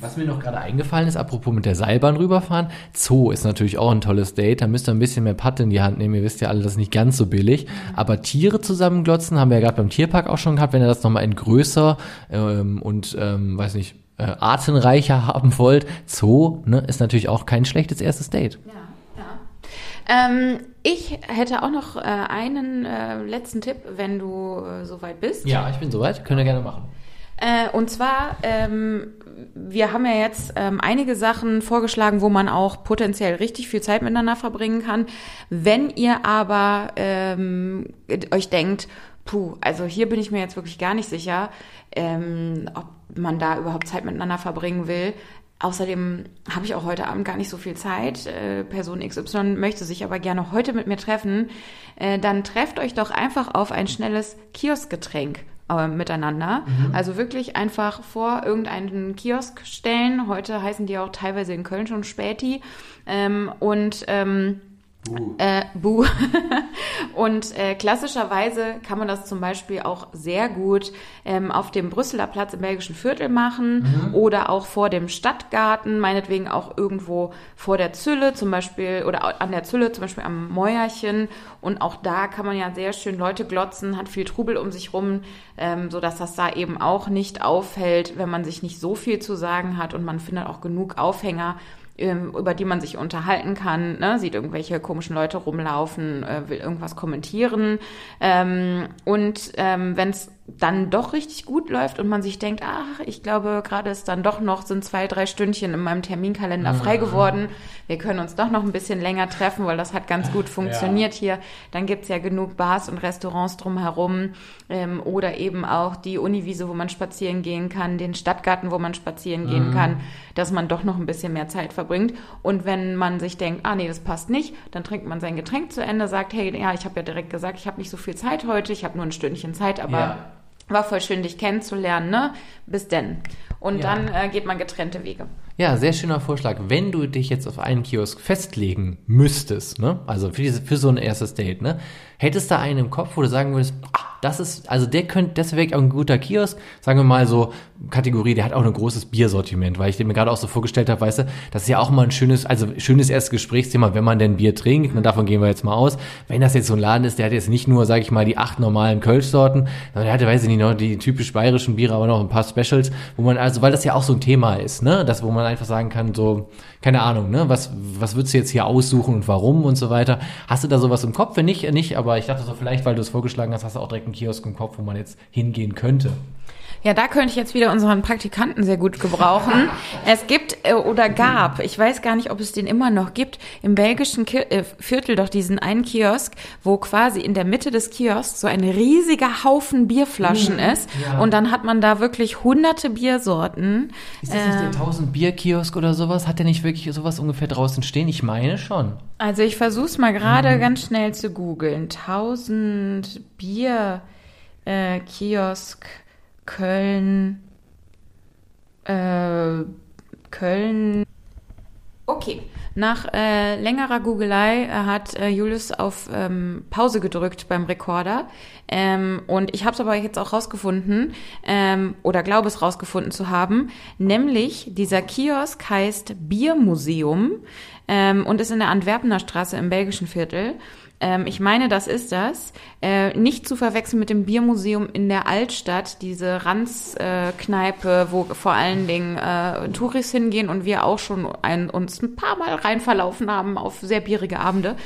Was mir noch gerade eingefallen ist, apropos mit der Seilbahn rüberfahren, Zoo ist natürlich auch ein tolles Date. Da müsst ihr ein bisschen mehr Patte in die Hand nehmen. Ihr wisst ja alle, das ist nicht ganz so billig. Aber Tiere zusammenglotzen haben wir ja gerade beim Tierpark auch schon gehabt. Wenn ihr das nochmal in größer ähm, und, ähm, weiß nicht, äh, artenreicher haben wollt, Zoo ne, ist natürlich auch kein schlechtes erstes Date. Ja, ja. Ähm, ich hätte auch noch äh, einen äh, letzten Tipp, wenn du äh, soweit bist. Ja, ich bin soweit. Können wir gerne machen. Äh, und zwar, ähm, wir haben ja jetzt ähm, einige Sachen vorgeschlagen, wo man auch potenziell richtig viel Zeit miteinander verbringen kann. Wenn ihr aber ähm, euch denkt, puh, also hier bin ich mir jetzt wirklich gar nicht sicher, ähm, ob man da überhaupt Zeit miteinander verbringen will. Außerdem habe ich auch heute Abend gar nicht so viel Zeit. Äh, Person XY möchte sich aber gerne heute mit mir treffen. Äh, dann trefft euch doch einfach auf ein schnelles Kioskgetränk äh, miteinander. Mhm. Also wirklich einfach vor irgendeinen Kiosk stellen. Heute heißen die auch teilweise in Köln schon Späti. Ähm, und ähm, Buh. Äh, buh. und äh, klassischerweise kann man das zum Beispiel auch sehr gut ähm, auf dem Brüsseler Platz im belgischen Viertel machen mhm. oder auch vor dem Stadtgarten, meinetwegen auch irgendwo vor der Zülle zum Beispiel oder an der Zülle, zum Beispiel am Mäuerchen. Und auch da kann man ja sehr schön Leute glotzen, hat viel Trubel um sich rum, ähm, so dass das da eben auch nicht auffällt, wenn man sich nicht so viel zu sagen hat und man findet auch genug Aufhänger, über die man sich unterhalten kann, ne? sieht irgendwelche komischen Leute rumlaufen, äh, will irgendwas kommentieren. Ähm, und ähm, wenn es dann doch richtig gut läuft und man sich denkt, ach, ich glaube, gerade ist dann doch noch, sind zwei, drei Stündchen in meinem Terminkalender frei mhm. geworden. Wir können uns doch noch ein bisschen länger treffen, weil das hat ganz gut funktioniert ja. hier. Dann gibt's ja genug Bars und Restaurants drumherum ähm, oder eben auch die Uniwiese, wo man spazieren gehen kann, den Stadtgarten, wo man spazieren mhm. gehen kann, dass man doch noch ein bisschen mehr Zeit verbringt. Und wenn man sich denkt, ah nee, das passt nicht, dann trinkt man sein Getränk zu Ende, sagt, hey, ja, ich habe ja direkt gesagt, ich habe nicht so viel Zeit heute, ich habe nur ein Stündchen Zeit, aber ja war voll schön, dich kennenzulernen, ne? Bis denn. Und ja. dann äh, geht man getrennte Wege. Ja, sehr schöner Vorschlag. Wenn du dich jetzt auf einen Kiosk festlegen müsstest, ne? Also für, diese, für so ein erstes Date, ne? Hättest du einen im Kopf, wo du sagen würdest, ah, das ist, also der könnte, das wäre auch ein guter Kiosk, sagen wir mal so, Kategorie, der hat auch ein großes Biersortiment, weil ich den mir gerade auch so vorgestellt habe, weißt du, das ist ja auch mal ein schönes, also schönes erstes Gesprächsthema, wenn man denn Bier trinkt, und davon gehen wir jetzt mal aus. Wenn das jetzt so ein Laden ist, der hat jetzt nicht nur, sage ich mal, die acht normalen Kölschsorten, sondern der hat, weiß ich nicht, noch die typisch bayerischen Biere, aber noch ein paar Specials, wo man, also, weil das ja auch so ein Thema ist, ne, das, wo man einfach sagen kann, so, keine Ahnung, ne, was, was würdest du jetzt hier aussuchen und warum und so weiter. Hast du da sowas im Kopf? Wenn nicht, nicht, aber ich dachte so, vielleicht, weil du es vorgeschlagen hast, hast du auch direkt einen Kiosk im Kopf, wo man jetzt hingehen könnte. Ja, da könnte ich jetzt wieder unseren Praktikanten sehr gut gebrauchen. es gibt äh, oder gab, ich weiß gar nicht, ob es den immer noch gibt, im belgischen Ki äh, Viertel doch diesen einen Kiosk, wo quasi in der Mitte des Kiosks so ein riesiger Haufen Bierflaschen mhm, ist. Ja. Und dann hat man da wirklich hunderte Biersorten. Ist das nicht der 1000 ähm, Bierkiosk oder sowas? Hat der nicht wirklich sowas ungefähr draußen stehen? Ich meine schon. Also ich versuche mal gerade mhm. ganz schnell zu googeln. 1000 Bier äh, Kiosk. Köln, äh, Köln. Okay, nach äh, längerer Googelei äh, hat äh, Julius auf ähm, Pause gedrückt beim Rekorder. Ähm, und ich habe es aber jetzt auch rausgefunden, ähm, oder glaube es rausgefunden zu haben, nämlich dieser Kiosk heißt Biermuseum ähm, und ist in der Antwerpener Straße im belgischen Viertel. Ähm, ich meine, das ist das. Äh, nicht zu verwechseln mit dem Biermuseum in der Altstadt, diese Ranzkneipe, äh, wo vor allen Dingen äh, Touris hingehen und wir auch schon ein, uns ein paar Mal rein verlaufen haben auf sehr bierige Abende.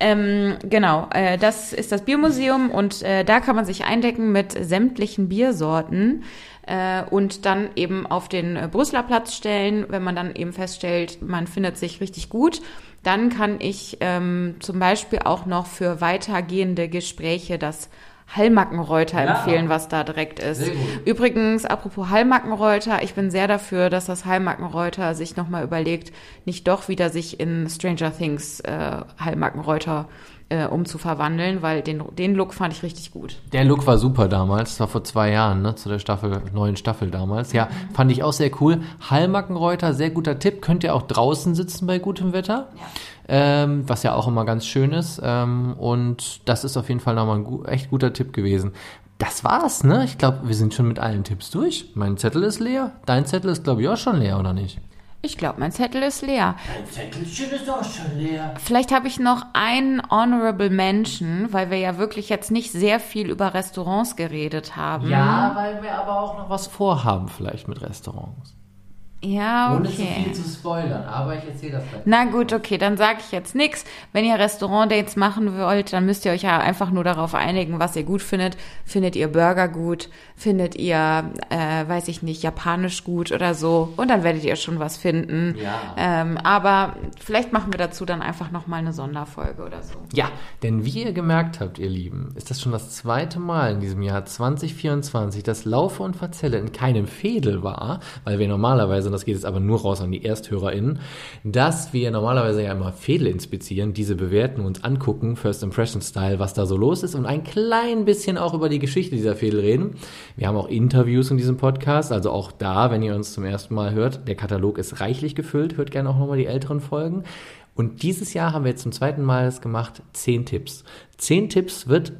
Ähm, genau, äh, das ist das Biermuseum und äh, da kann man sich eindecken mit sämtlichen Biersorten äh, und dann eben auf den äh, Brüsseler Platz stellen, wenn man dann eben feststellt, man findet sich richtig gut dann kann ich ähm, zum Beispiel auch noch für weitergehende Gespräche das Hallmackenreuter ja. empfehlen, was da direkt ist. Übrigens, apropos Hallmackenreuter, ich bin sehr dafür, dass das Hallmackenreuter sich nochmal überlegt, nicht doch wieder sich in Stranger Things äh, Hallmackenreuter äh, umzuverwandeln, weil den, den Look fand ich richtig gut. Der Look war super damals, das war vor zwei Jahren, ne, zu der Staffel, neuen Staffel damals. Ja, mhm. fand ich auch sehr cool. Hallmackenreuter, sehr guter Tipp. Könnt ihr auch draußen sitzen bei gutem Wetter. Ja. Ähm, was ja auch immer ganz schön ist. Ähm, und das ist auf jeden Fall nochmal ein gu echt guter Tipp gewesen. Das war's, ne? Ich glaube, wir sind schon mit allen Tipps durch. Mein Zettel ist leer. Dein Zettel ist, glaube ich, auch schon leer, oder nicht? Ich glaube, mein Zettel ist leer. Dein Zettelchen ist auch schon leer. Vielleicht habe ich noch einen Honorable Mention, weil wir ja wirklich jetzt nicht sehr viel über Restaurants geredet haben. Ja, weil wir aber auch noch was vorhaben, vielleicht mit Restaurants. Ja, okay. Ohne zu viel zu spoilern, aber ich erzähle das gleich. Na gut, okay, dann sage ich jetzt nichts. Wenn ihr Restaurant-Dates machen wollt, dann müsst ihr euch ja einfach nur darauf einigen, was ihr gut findet. Findet ihr Burger gut? Findet ihr, äh, weiß ich nicht, japanisch gut oder so? Und dann werdet ihr schon was finden. Ja. Ähm, aber vielleicht machen wir dazu dann einfach nochmal eine Sonderfolge oder so. Ja, denn wie ihr gemerkt habt, ihr Lieben, ist das schon das zweite Mal in diesem Jahr 2024, dass Laufe und Verzelle in keinem Fädel war, weil wir normalerweise und das geht jetzt aber nur raus an die ErsthörerInnen, dass wir normalerweise ja immer Fädel inspizieren, diese bewerten, uns angucken, First Impression Style, was da so los ist und ein klein bisschen auch über die Geschichte dieser Fädel reden. Wir haben auch Interviews in diesem Podcast, also auch da, wenn ihr uns zum ersten Mal hört, der Katalog ist reichlich gefüllt, hört gerne auch nochmal die älteren Folgen. Und dieses Jahr haben wir jetzt zum zweiten Mal das gemacht, zehn Tipps. Zehn Tipps wird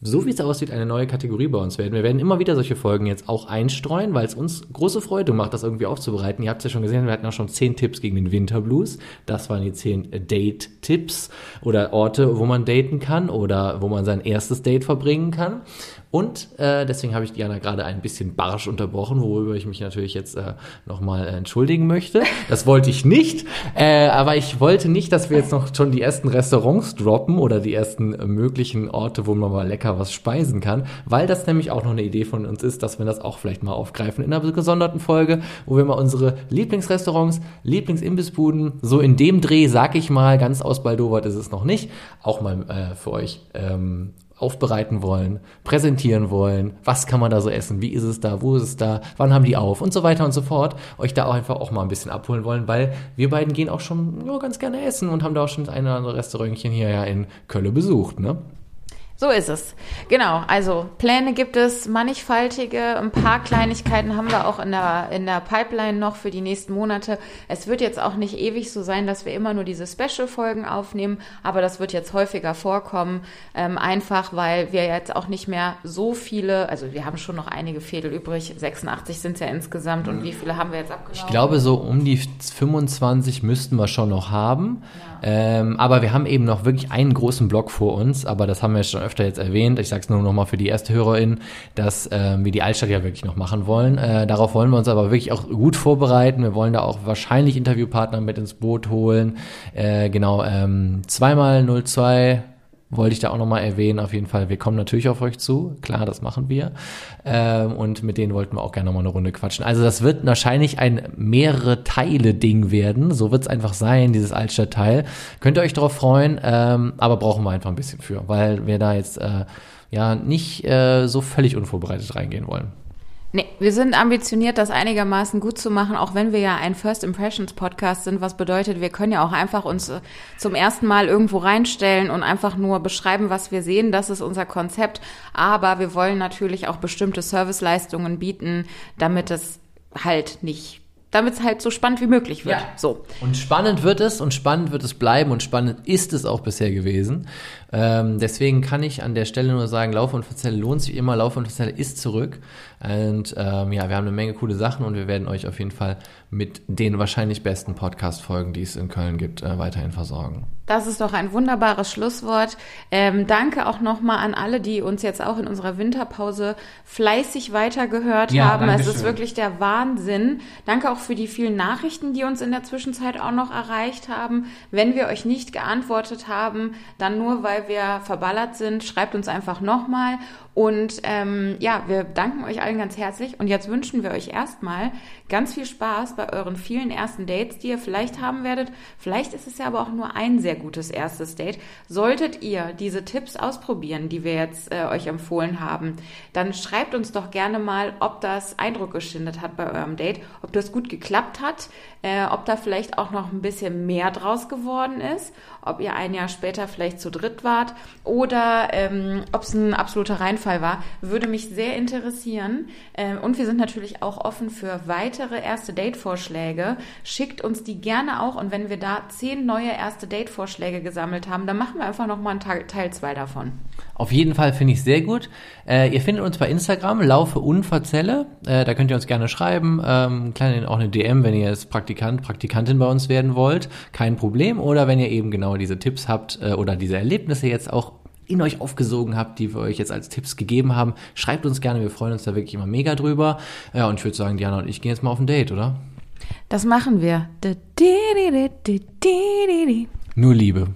so wie es aussieht, eine neue Kategorie bei uns werden. Wir werden immer wieder solche Folgen jetzt auch einstreuen, weil es uns große Freude macht, das irgendwie aufzubereiten. Ihr habt es ja schon gesehen, wir hatten auch schon zehn Tipps gegen den Winterblues. Das waren die zehn Date Tipps oder Orte, wo man daten kann oder wo man sein erstes Date verbringen kann. Und äh, deswegen habe ich Diana gerade ein bisschen barsch unterbrochen, worüber ich mich natürlich jetzt äh, nochmal entschuldigen möchte. Das wollte ich nicht, äh, aber ich wollte nicht, dass wir jetzt noch schon die ersten Restaurants droppen oder die ersten möglichen Orte, wo man mal lecker was speisen kann, weil das nämlich auch noch eine Idee von uns ist, dass wir das auch vielleicht mal aufgreifen in einer gesonderten Folge, wo wir mal unsere Lieblingsrestaurants, Lieblingsimbissbuden, so in dem Dreh, sag ich mal, ganz ausbaldowert ist es noch nicht, auch mal äh, für euch ähm, aufbereiten wollen, präsentieren wollen, was kann man da so essen, wie ist es da, wo ist es da, wann haben die auf? Und so weiter und so fort, euch da auch einfach auch mal ein bisschen abholen wollen, weil wir beiden gehen auch schon ja, ganz gerne essen und haben da auch schon das eine oder andere Restaurantchen hier ja in Köln besucht, ne? So ist es. Genau. Also Pläne gibt es mannigfaltige. Ein paar Kleinigkeiten haben wir auch in der, in der Pipeline noch für die nächsten Monate. Es wird jetzt auch nicht ewig so sein, dass wir immer nur diese Special-Folgen aufnehmen, aber das wird jetzt häufiger vorkommen. Ähm, einfach, weil wir jetzt auch nicht mehr so viele, also wir haben schon noch einige Fädel übrig. 86 sind es ja insgesamt. Und wie viele haben wir jetzt abgelaufen? Ich glaube, so um die 25 müssten wir schon noch haben. Ja. Ähm, aber wir haben eben noch wirklich einen großen Block vor uns, aber das haben wir schon öfter jetzt erwähnt, ich sage es nur noch mal für die erste Hörerin, dass äh, wir die Altstadt ja wirklich noch machen wollen. Äh, darauf wollen wir uns aber wirklich auch gut vorbereiten. Wir wollen da auch wahrscheinlich Interviewpartner mit ins Boot holen. Äh, genau, ähm, zweimal 02 wollte ich da auch nochmal erwähnen. Auf jeden Fall, wir kommen natürlich auf euch zu. Klar, das machen wir. Ähm, und mit denen wollten wir auch gerne nochmal eine Runde quatschen. Also das wird wahrscheinlich ein mehrere Teile-Ding werden. So wird es einfach sein, dieses Altstadtteil. Könnt ihr euch darauf freuen, ähm, aber brauchen wir einfach ein bisschen für, weil wir da jetzt äh, ja nicht äh, so völlig unvorbereitet reingehen wollen. Nee, wir sind ambitioniert, das einigermaßen gut zu machen, auch wenn wir ja ein First Impressions Podcast sind, was bedeutet, wir können ja auch einfach uns äh, zum ersten Mal irgendwo reinstellen und einfach nur beschreiben, was wir sehen. Das ist unser Konzept. Aber wir wollen natürlich auch bestimmte Serviceleistungen bieten, damit es halt nicht damit es halt so spannend wie möglich wird. Ja. So. Und spannend wird es und spannend wird es bleiben und spannend ist es auch bisher gewesen. Ähm, deswegen kann ich an der Stelle nur sagen, Lauf und Verzelle lohnt sich immer, Lauf und Verzelle ist zurück. Und ähm, ja, wir haben eine Menge coole Sachen und wir werden euch auf jeden Fall mit den wahrscheinlich besten Podcast-Folgen, die es in Köln gibt, äh, weiterhin versorgen. Das ist doch ein wunderbares Schlusswort. Ähm, danke auch nochmal an alle, die uns jetzt auch in unserer Winterpause fleißig weitergehört ja, haben. Es ist wirklich der Wahnsinn. Danke auch für die vielen Nachrichten, die uns in der Zwischenzeit auch noch erreicht haben. Wenn wir euch nicht geantwortet haben, dann nur weil wir verballert sind, schreibt uns einfach nochmal. Und ähm, ja, wir danken euch allen ganz herzlich. Und jetzt wünschen wir euch erstmal ganz viel Spaß bei euren vielen ersten Dates, die ihr vielleicht haben werdet. Vielleicht ist es ja aber auch nur ein sehr gutes erstes Date. Solltet ihr diese Tipps ausprobieren, die wir jetzt äh, euch empfohlen haben, dann schreibt uns doch gerne mal, ob das Eindruck geschindet hat bei eurem Date, ob das gut geklappt hat, äh, ob da vielleicht auch noch ein bisschen mehr draus geworden ist, ob ihr ein Jahr später vielleicht zu dritt wart oder ähm, ob es ein absoluter Reinfall war, würde mich sehr interessieren. Äh, und wir sind natürlich auch offen für weitere erste Date-Vorschläge. Schickt uns die gerne auch und wenn wir da zehn neue erste Date-Vorschläge gesammelt haben, dann machen wir einfach nochmal einen Teil zwei davon. Auf jeden Fall finde ich sehr gut. Äh, ihr findet uns bei Instagram, Laufe Unverzelle. Äh, da könnt ihr uns gerne schreiben. Ähm, kleine, auch eine DM, wenn ihr jetzt Praktikant, Praktikantin bei uns werden wollt. Kein Problem. Oder wenn ihr eben genau diese Tipps habt äh, oder diese Erlebnisse jetzt auch in euch aufgesogen habt, die wir euch jetzt als Tipps gegeben haben. Schreibt uns gerne, wir freuen uns da wirklich immer mega drüber. Ja, und ich würde sagen, Diana und ich gehen jetzt mal auf ein Date, oder? Das machen wir. Nur Liebe.